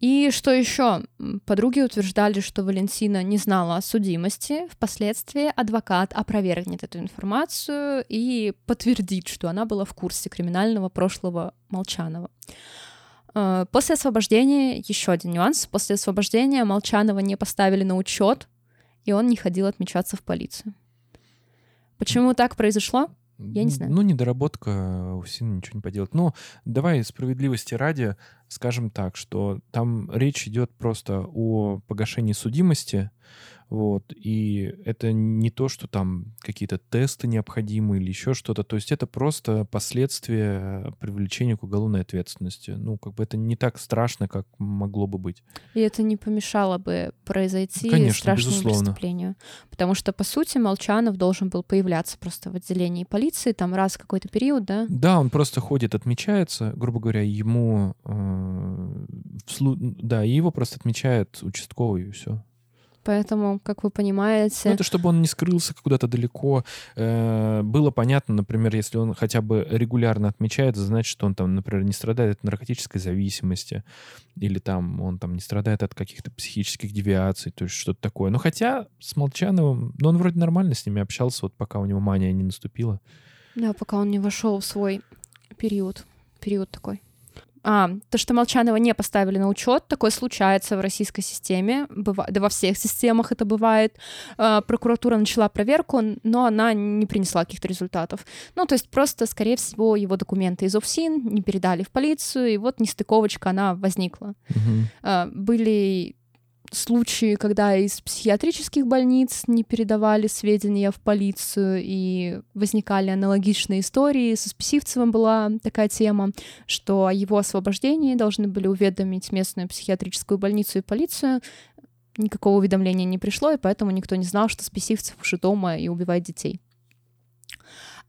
И что еще? Подруги утверждали, что Валентина не знала о судимости. Впоследствии адвокат опровергнет эту информацию и подтвердит, что она была в курсе криминального прошлого Молчанова. Э, После освобождения, еще один нюанс, после освобождения Молчанова не поставили на учет, и он не ходил отмечаться в полицию. Почему так произошло? Я не знаю. Ну, недоработка, у Сина ничего не поделать. Но давай справедливости ради скажем так, что там речь идет просто о погашении судимости, вот, и это не то, что там какие-то тесты необходимы или еще что-то, то есть это просто последствия привлечения к уголовной ответственности. Ну, как бы это не так страшно, как могло бы быть. И это не помешало бы произойти Конечно, страшному безусловно. преступлению. Потому что, по сути, Молчанов должен был появляться просто в отделении полиции там раз в какой-то период, да? Да, он просто ходит, отмечается, грубо говоря, ему, э, да, и его просто отмечает участковый и все. Поэтому, как вы понимаете... Ну, это чтобы он не скрылся куда-то далеко. Э, Было понятно, например, если он хотя бы регулярно отмечает, значит, что он там, например, не страдает от наркотической зависимости, или там он там не страдает от каких-то психических девиаций, то есть что-то такое. Но хотя с Молчановым, ну, он вроде нормально с ними общался, вот пока у него мания не наступила. Да, пока он не вошел в свой период. Период такой. А, то, что Молчанова не поставили на учет, такое случается в российской системе, быва- да во всех системах это бывает. А, прокуратура начала проверку, но она не принесла каких-то результатов. Ну, то есть просто, скорее всего, его документы из ОФСИН не передали в полицию, и вот нестыковочка, она возникла. Мгм. А, Были случаи, когда из психиатрических больниц не передавали сведения в полицию, и возникали аналогичные истории. Со Списивцевым была такая тема, что о его освобождении должны были уведомить местную психиатрическую больницу и полицию. Никакого уведомления не пришло, и поэтому никто не знал, что Списивцев уже дома и убивает детей.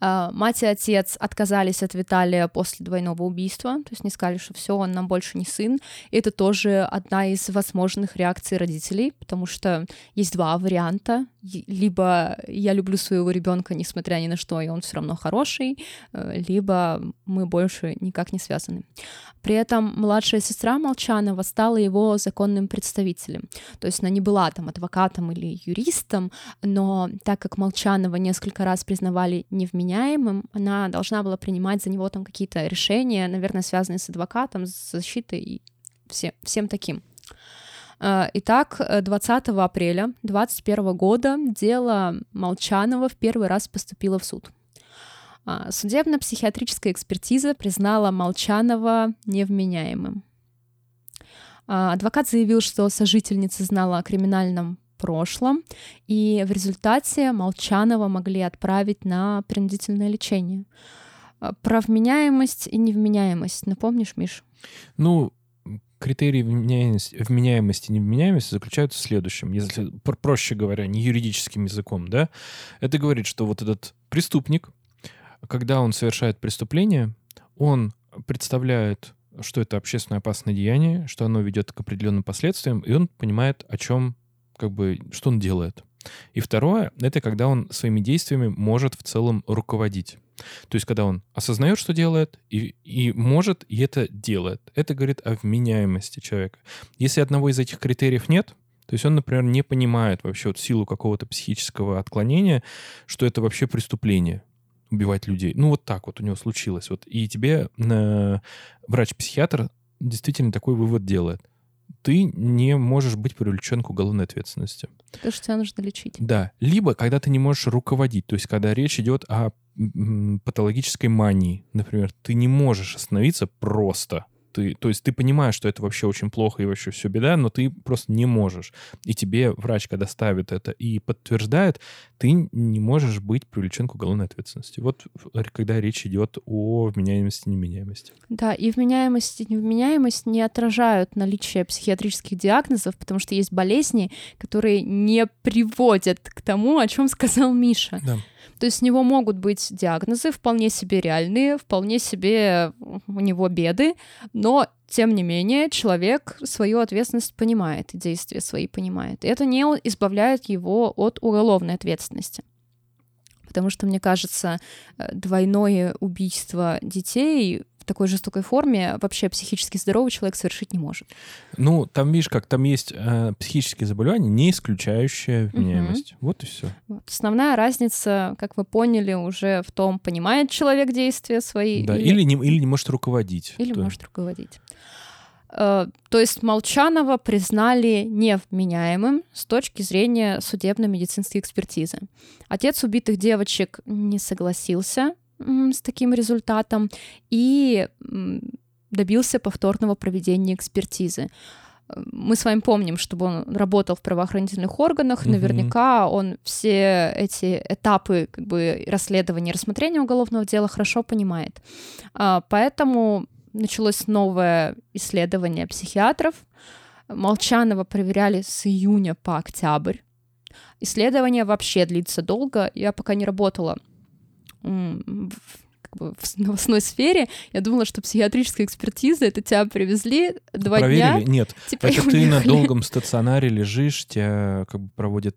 А, Мать и отец отказались от Виталия после двойного убийства, то есть не сказали, что все, он нам больше не сын. И это тоже одна из возможных реакций родителей, потому что есть два варианта. Либо я люблю своего ребенка, несмотря ни на что, и он все равно хороший, э, либо мы больше никак не связаны. При этом младшая сестра Молчанова стала его законным представителем. То есть она не была там адвокатом или юристом, но так как Молчанова несколько раз признавали невменяемым, она должна была принимать за него там какие-то решения, наверное, связанные с адвокатом, с защитой и все, всем таким. Э, Итак, э, 20 апреля 2021 года дело Молчанова в первый раз поступило в суд. А, Судебно-психиатрическая экспертиза признала Молчанова невменяемым. А, Адвокат заявил, что сожительница знала о криминальном прошлом, и в результате Молчанова могли отправить на принудительное лечение. А, Про вменяемость и невменяемость напомнишь, Миш? Ну, критерии вменяемости, и невменяемости заключаются в следующем. Если, пр- проще говоря, не юридическим языком, да, это говорит, что вот этот преступник, когда он совершает преступление, он представляет, что это общественно опасное деяние, что оно ведет к определенным последствиям, и он понимает, о чем, как бы, что он делает. И второе, это когда он своими действиями может в целом руководить. То есть, когда он осознает, что делает, и, и может, и это делает. Это говорит о вменяемости человека. Если одного из этих критериев нет, то есть он, например, не понимает вообще вот силу какого-то психического отклонения, что это вообще преступление убивать людей. Ну, вот так вот у него случилось. Вот. И тебе э, врач-психиатр действительно такой вывод делает. Ты не можешь быть привлечен к уголовной ответственности. Потому что тебя нужно лечить. Да. Либо когда ты не можешь руководить, то есть когда речь идет о патологической мании, например, ты не можешь остановиться просто. Ты, то есть ты понимаешь, что это вообще очень плохо и вообще все беда, но ты просто не можешь. И тебе врач, когда ставит это и подтверждает, ты не можешь быть привлечен к уголовной ответственности. Вот когда речь идет о вменяемости и неменяемости. Да, и вменяемость и невменяемость не отражают наличие психиатрических диагнозов, потому что есть болезни, которые не приводят к тому, о чем сказал Миша. Да. То есть у него могут быть диагнозы вполне себе реальные, вполне себе у него беды, но тем не менее человек свою ответственность понимает, действия свои понимает. Это не избавляет его от уголовной ответственности. Потому что, мне кажется, э, двойное убийство детей в такой жестокой форме вообще психически здоровый человек совершить не может. Ну, там, видишь, как там есть э, психические заболевания, не исключающие вменяемость. Вот и все. Вот. Основная разница, как вы поняли, уже в том, понимает человек действия свои Да, или, не, или не может руководить. или То- может руководить. Э, То есть Молчанова признали невменяемым с точки зрения судебно-медицинской экспертизы. Отец убитых девочек не согласился с таким результатом и добился повторного проведения экспертизы. Мы с вами помним, чтобы он работал в правоохранительных органах, наверняка он все эти этапы как бы, расследования и рассмотрения уголовного дела хорошо понимает. А, Поэтому началось новое исследование психиатров. Молчанова проверяли с июня по октябрь. Исследование вообще длится долго. Я пока не работала как бы в новостной сфере, я думала, что психиатрическая экспертиза это тебя привезли два Проверили? дня. Нет. типа, Это и ты на долгом стационаре лежишь, тебя как бы проводят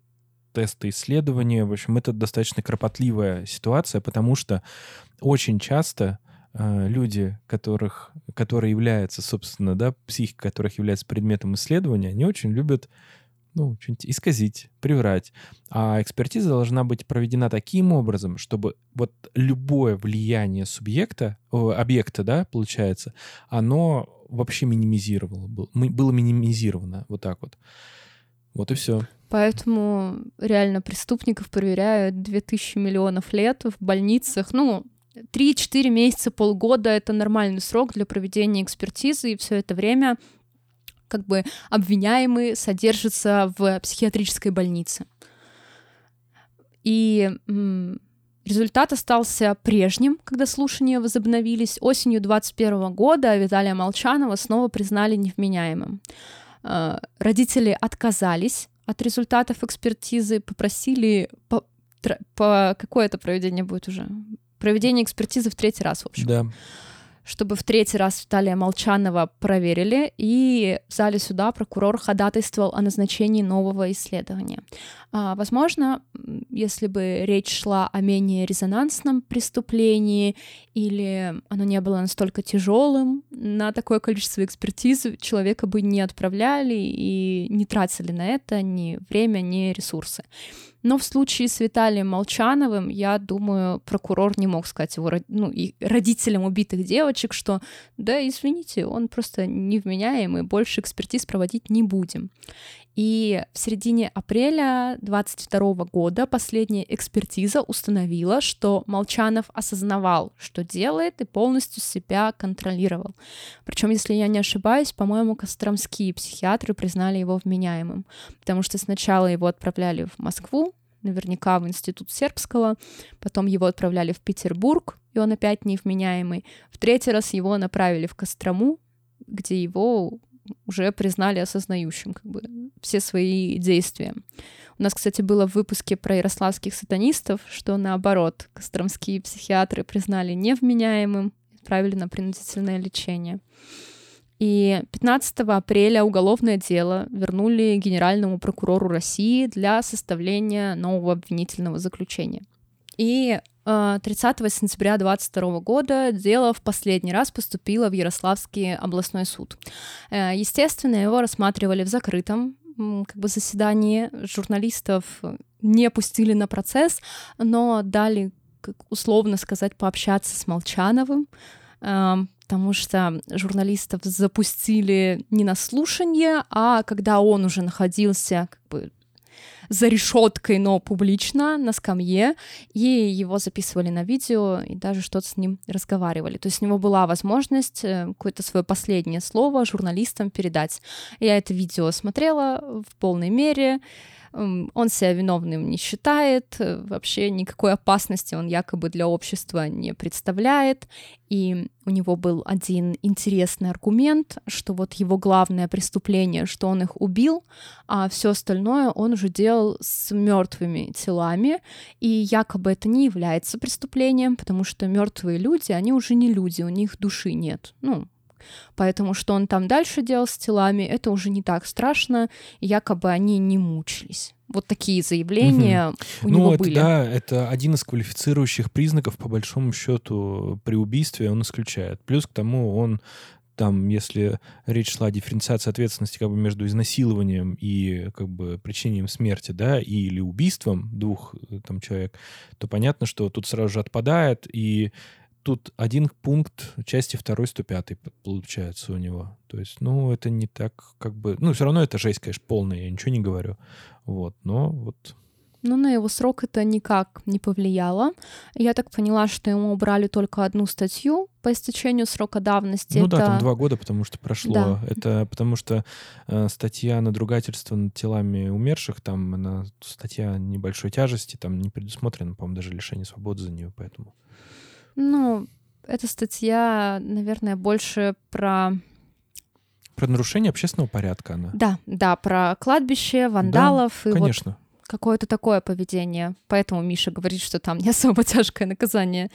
тесты, исследования. В общем, это достаточно кропотливая ситуация, потому что очень часто э, люди, которых, которые являются, собственно, да, психика которых является предметом исследования, они очень любят ну, что-нибудь исказить, приврать. А экспертиза должна быть проведена таким образом, чтобы вот любое влияние субъекта, объекта, да, получается, оно вообще минимизировало, было минимизировано вот так вот. Вот и все. Поэтому реально преступников проверяют 2000 миллионов лет в больницах. Ну, 3-4 месяца, полгода — это нормальный срок для проведения экспертизы, и все это время как бы обвиняемый содержится в психиатрической больнице. И результат остался прежним, когда слушания возобновились. Осенью 2021 года Виталия Молчанова снова признали невменяемым. Э, Родители отказались от результатов экспертизы, попросили по, по- какое это проведение будет уже? Проведение экспертизы в третий раз, в общем Да. Чтобы в третий раз Виталия Молчанова проверили, и в зале суда прокурор ходатайствовал о назначении нового исследования. А, возможно, если бы речь шла о менее резонансном преступлении или оно не было настолько тяжелым, на такое количество экспертиз человека бы не отправляли и не тратили на это ни время, ни ресурсы. Но в случае с Виталием Молчановым, я думаю, прокурор не мог сказать его ну, и родителям убитых девочек, что да, извините, он просто невменяемый, больше экспертиз проводить не будем. И в середине апреля 22 года последняя экспертиза установила, что Молчанов осознавал, что делает, и полностью себя контролировал. Причем, если я не ошибаюсь, по-моему, костромские психиатры признали его вменяемым, потому что сначала его отправляли в Москву, наверняка в институт сербского, потом его отправляли в Петербург, и он опять невменяемый. В третий раз его направили в Кострому, где его уже признали осознающим как бы, все свои действия. У нас, кстати, было в выпуске про ярославских сатанистов, что наоборот, костромские психиатры признали невменяемым, отправили на принудительное лечение. И 15 апреля уголовное дело вернули генеральному прокурору России для составления нового обвинительного заключения. И 30 сентября 2022 года дело в последний раз поступило в Ярославский областной суд. Э, Естественно, его рассматривали в закрытом как бы заседании. Журналистов не пустили на процесс, но дали, как условно сказать, пообщаться с Молчановым, э, потому что журналистов запустили не на слушание, а когда он уже находился как бы за решеткой, но публично, на скамье, и его записывали на видео, и даже что-то с ним разговаривали. То есть у него была возможность э, какое-то свое последнее слово журналистам передать. Я это видео смотрела в полной мере, он себя виновным не считает, э, вообще никакой опасности он якобы для общества не представляет, и у него был один интересный аргумент, что вот его главное преступление, что он их убил, а все остальное он уже делал с мертвыми телами, и якобы это не является преступлением, потому что мертвые люди, они уже не люди, у них души нет. Ну, Поэтому что он там дальше делал с телами, это уже не так страшно, якобы они не мучились. Вот такие заявления у ну, него это, были. да, это один из квалифицирующих признаков, по большому счету, при убийстве он исключает. Плюс к тому он там, если речь шла о дифференциации ответственности как бы между изнасилованием и как бы причинением смерти, да, и, или убийством двух э, там человек, то понятно, что тут сразу же отпадает, и тут один пункт части второй 105 получается у него. То есть, ну, это не так, как бы... Ну, все равно это жесть, конечно, полная, я ничего не говорю. Вот, но вот но на его срок это никак не повлияло. Я так поняла, что ему убрали только одну статью по истечению срока давности. Ну это... да, там два года, потому что прошло. Да. Это потому что э, статья надругательства над телами умерших, там она статья небольшой тяжести, там не предусмотрено, по-моему, даже лишение свободы за нее, поэтому. Ну, эта статья, наверное, больше про Про нарушение общественного порядка она. Да, да, про кладбище, вандалов и вот Конечно. какое-то такое поведение. Поэтому Миша говорит, что там не особо тяжкое наказание.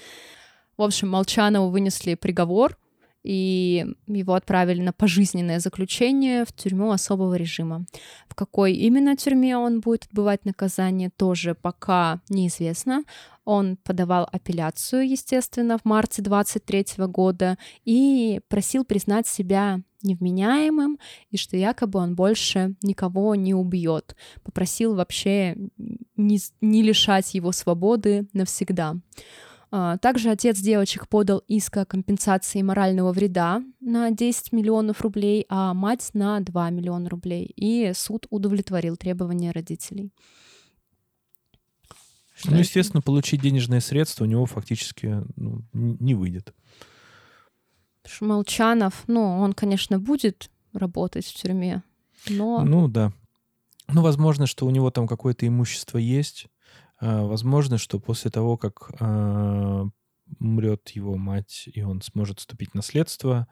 В общем, Молчанову вынесли приговор, и его отправили на пожизненное заключение в тюрьму особого режима. В какой именно тюрьме он будет отбывать наказание, тоже пока неизвестно. Он подавал апелляцию, естественно, в марте 23 года и просил признать себя невменяемым и что якобы он больше никого не убьет. Попросил вообще не, не лишать его свободы навсегда. А, Также отец девочек подал иск о компенсации морального вреда на 10 миллионов рублей, а мать на 2 миллиона рублей. И суд удовлетворил требования родителей. Что Ну, естественно, получить денежные средства у него фактически ну, не выйдет. Потому что Молчанов, ну, он, конечно, будет работать в тюрьме, но Ну да. Ну, возможно, что у него там какое-то имущество есть. А, Возможно, что после того, как а, умрет его мать, и он сможет вступить в наследство.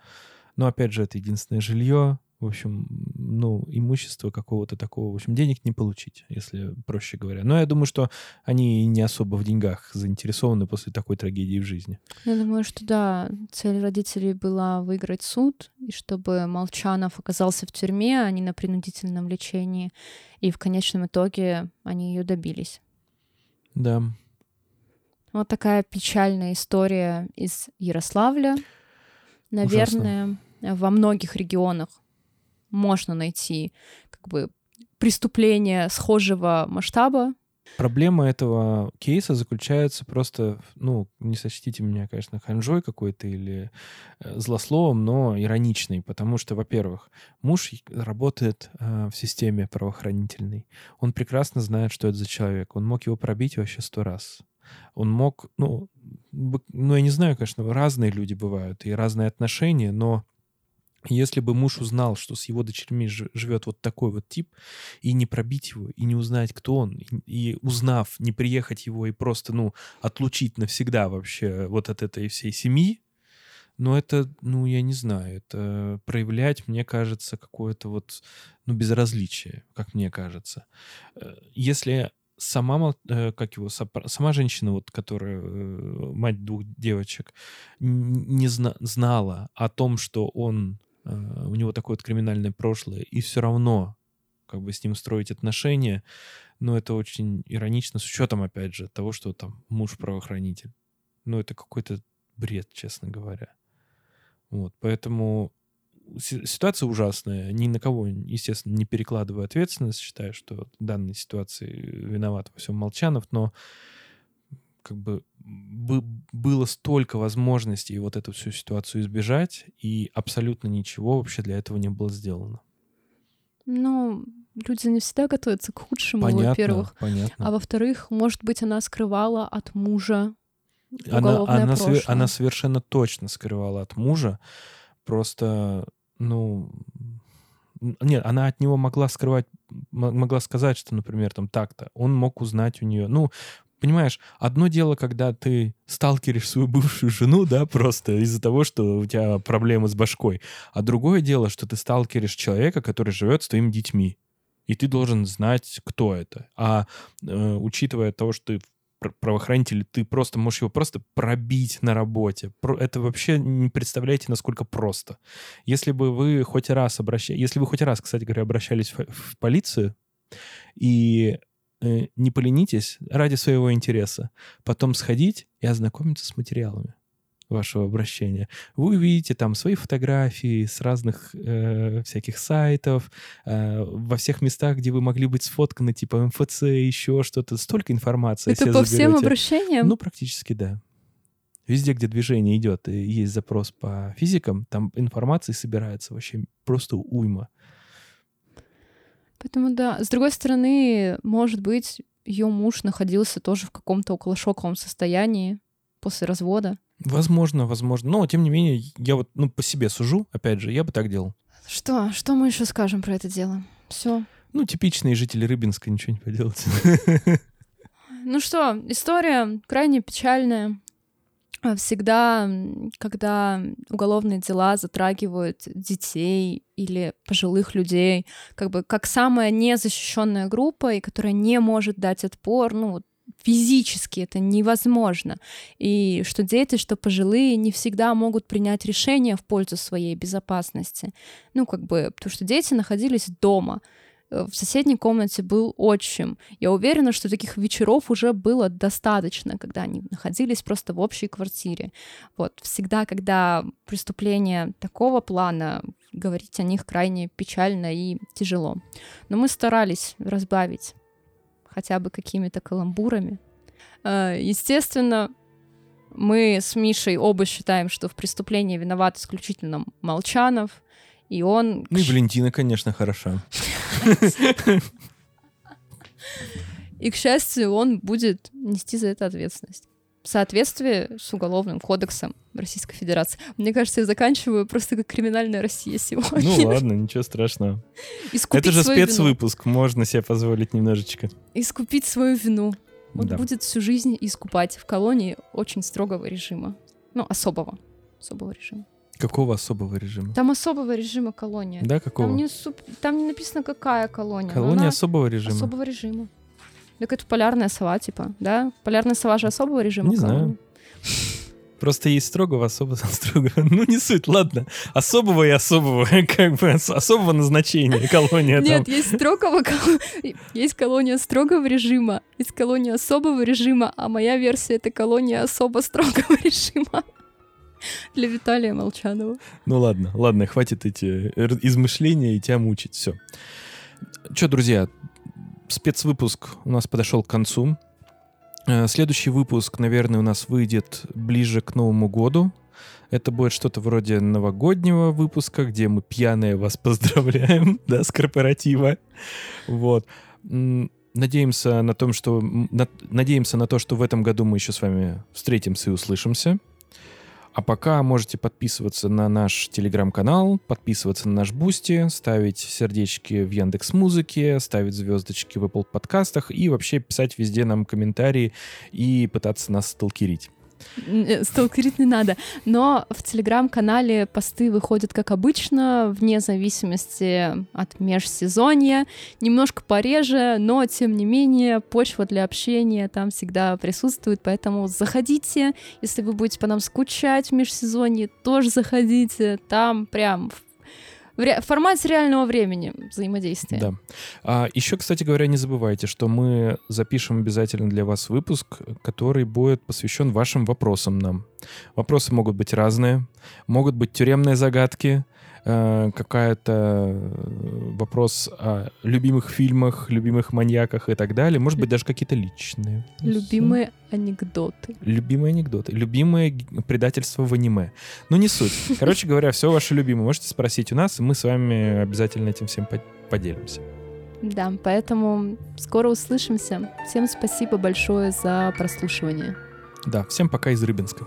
Но опять же, это единственное жилье. В общем, ну, имущество какого-то такого. В общем, денег не получить, если проще говоря. Но я думаю, что они не особо в деньгах заинтересованы после такой трагедии в жизни. я думаю, что да, цель родителей была выиграть суд, и чтобы Молчанов оказался в тюрьме, а не на принудительном лечении. И в конечном итоге они ее добились. Да. Вот такая печальная история из Ярославля. Наверное, во многих регионах можно найти как бы преступления схожего масштаба. Проблема этого кейса заключается просто, ну, не сочтите меня, конечно, ханжой какой-то или э, злословом, но ироничный, потому что, во-первых, муж работает э, в системе правоохранительной. Он прекрасно знает, что это за человек. Он мог его пробить вообще сто раз. Он мог, ну, ну, я не знаю, конечно, разные люди бывают и разные отношения, но если бы муж узнал, что с его дочерьми жи- живет вот такой вот тип, и не пробить его, и не узнать, кто он, и, узнав, не приехать его и просто, ну, отлучить навсегда вообще вот от этой всей семьи, ну, это, ну, я не знаю, это проявлять, мне кажется, какое-то вот, ну, безразличие, как мне кажется. Э, Если сама, э, как его, сама женщина, вот, которая э, мать двух девочек, не зна- знала о том, что он, у него такое вот криминальное прошлое, и все равно как бы с ним строить отношения, но это очень иронично, с учетом, опять же, того, что там муж правоохранитель. Ну, это какой-то бред, честно говоря. Вот, поэтому си- ситуация ужасная. Ни на кого, естественно, не перекладываю ответственность. Считаю, что в данной ситуации виноват во всем Молчанов, но как бы бы- было столько возможностей вот эту всю ситуацию избежать, и абсолютно ничего вообще для этого не было сделано. Ну, люди не всегда готовятся к худшему, Понятно, во-первых. понятно. А во-вторых, может быть, она скрывала от мужа она, она, све- прошлое. она совершенно точно скрывала от мужа. Просто, ну... Нет, она от него могла скрывать, могла сказать, что, например, там так-то. Он мог узнать у нее. Ну, понимаешь, одно дело, когда ты сталкеришь свою бывшую жену, да, просто из-за того, что у тебя проблемы с башкой. А другое дело, что ты сталкеришь человека, который живет с твоими детьми. И ты должен знать, кто это. А э, учитывая того, что ты пр- правоохранитель, ты просто можешь его просто пробить на работе. Это вообще не представляете, насколько просто. Если бы вы хоть раз обращались, если вы хоть раз, кстати говоря, обращались в, в полицию и не поленитесь ради своего интереса, потом сходить и ознакомиться с материалами вашего обращения. Вы увидите там свои фотографии с разных э, всяких сайтов, э, во всех местах, где вы могли быть сфотканы, типа МФЦ, еще что-то. Столько информации Это по всем заберете. обращениям? Ну, практически да. Везде, где движение идет, и есть запрос по физикам, там информации собирается вообще просто уйма. Поэтому да. С другой стороны, может быть, ее муж находился тоже в каком-то околошоковом состоянии после развода. Возможно, возможно. Но, тем не менее, я вот ну, по себе сужу, опять же, я бы так делал. Что? Что мы еще скажем про это дело? Все. Ну, типичные жители Рыбинска, ничего не поделать. Ну что, история крайне печальная. А Всегда, когда уголовные дела затрагивают детей или пожилых людей, как бы как самая незащищенная группа, и которая не может дать отпор, ну, физически это невозможно. И что дети, что пожилые не всегда могут принять решение в пользу своей безопасности. Ну, как бы, потому что дети находились дома. Э, в соседней комнате был отчим. Я уверена, что таких вечеров уже было достаточно, когда они находились просто в общей квартире. Вот всегда, когда преступления такого плана, говорить о них крайне печально и тяжело. Но мы старались разбавить хотя бы какими-то каламбурами. Э, естественно, мы с Мишей оба считаем, что в преступлении виноват исключительно Молчанов, и он... Ну и Валентина, конечно, хороша. И, к счастью, он будет нести за это ответственность. В соответствии с Уголовным кодексом Российской Федерации. Мне кажется, я заканчиваю просто как криминальная Россия сегодня. Ну ладно, ничего страшного. Искупить Это же спецвыпуск, можно себе позволить немножечко. вину. Искупить свою вину. Он Да. будет всю жизнь искупать в колонии очень строгого режима. Ну, особого. Особого режима. Какого особого режима? Там особого режима колония. Да, Там какого? не, суп- там не написано, какая колония. Колония она особого режима. особого режима. Так это полярная сова, типа, да? Полярная сова же особого режима Не знаю. колонии. Просто есть строгого, особого, строгого. Ну, не суть, ладно. Особого и особого, как бы, ос- особого назначения колония Нет, там. есть строгого, есть колония строгого режима, есть колония особого режима, а моя версия — это колония особо строгого режима для Виталия Молчанова. Ну, ладно, ладно, хватит эти р- измышления и тебя мучить, все. Че, друзья, спецвыпуск у нас подошел к концу. Э, Следующий выпуск, наверное, у нас выйдет ближе к Новому году. Это будет что-то вроде новогоднего выпуска, где мы пьяные вас поздравляем, да, с корпоратива. Вот. Надеемся на том, что на- надеемся на то, что в этом году мы еще с вами встретимся и услышимся. А пока можете подписываться на наш телеграм-канал, подписываться на наш Бусти, ставить сердечки в Яндекс Музыке, ставить звездочки в Apple Подкастах и вообще писать везде нам комментарии и пытаться нас сталкерить. Н- Сталкерить не надо. Но в телеграм-канале посты выходят как обычно, вне зависимости от межсезонья. Немножко пореже, но тем не менее почва для общения там всегда присутствует. Поэтому заходите. Если вы будете по нам скучать в межсезонье, тоже заходите. Там прям ре- в формате реального времени взаимодействия. Да. А еще, кстати говоря, не забывайте, что мы запишем обязательно для вас выпуск, который будет посвящен вашим вопросам нам. Вопросы могут быть разные, могут быть тюремные загадки, э, какая-то э, вопрос о любимых фильмах, любимых маньяках и так далее. Может быть, даже какие-то личные. Любимые анекдоты. Любимые анекдоты, любимое предательство в аниме. Ну, не суть. Короче говоря, все ваше любимое. Можете спросить у нас, и мы с вами обязательно этим всем по- поделимся. Да, поэтому скоро услышимся. Всем спасибо большое за прослушивание. Да, всем пока из Рыбинска.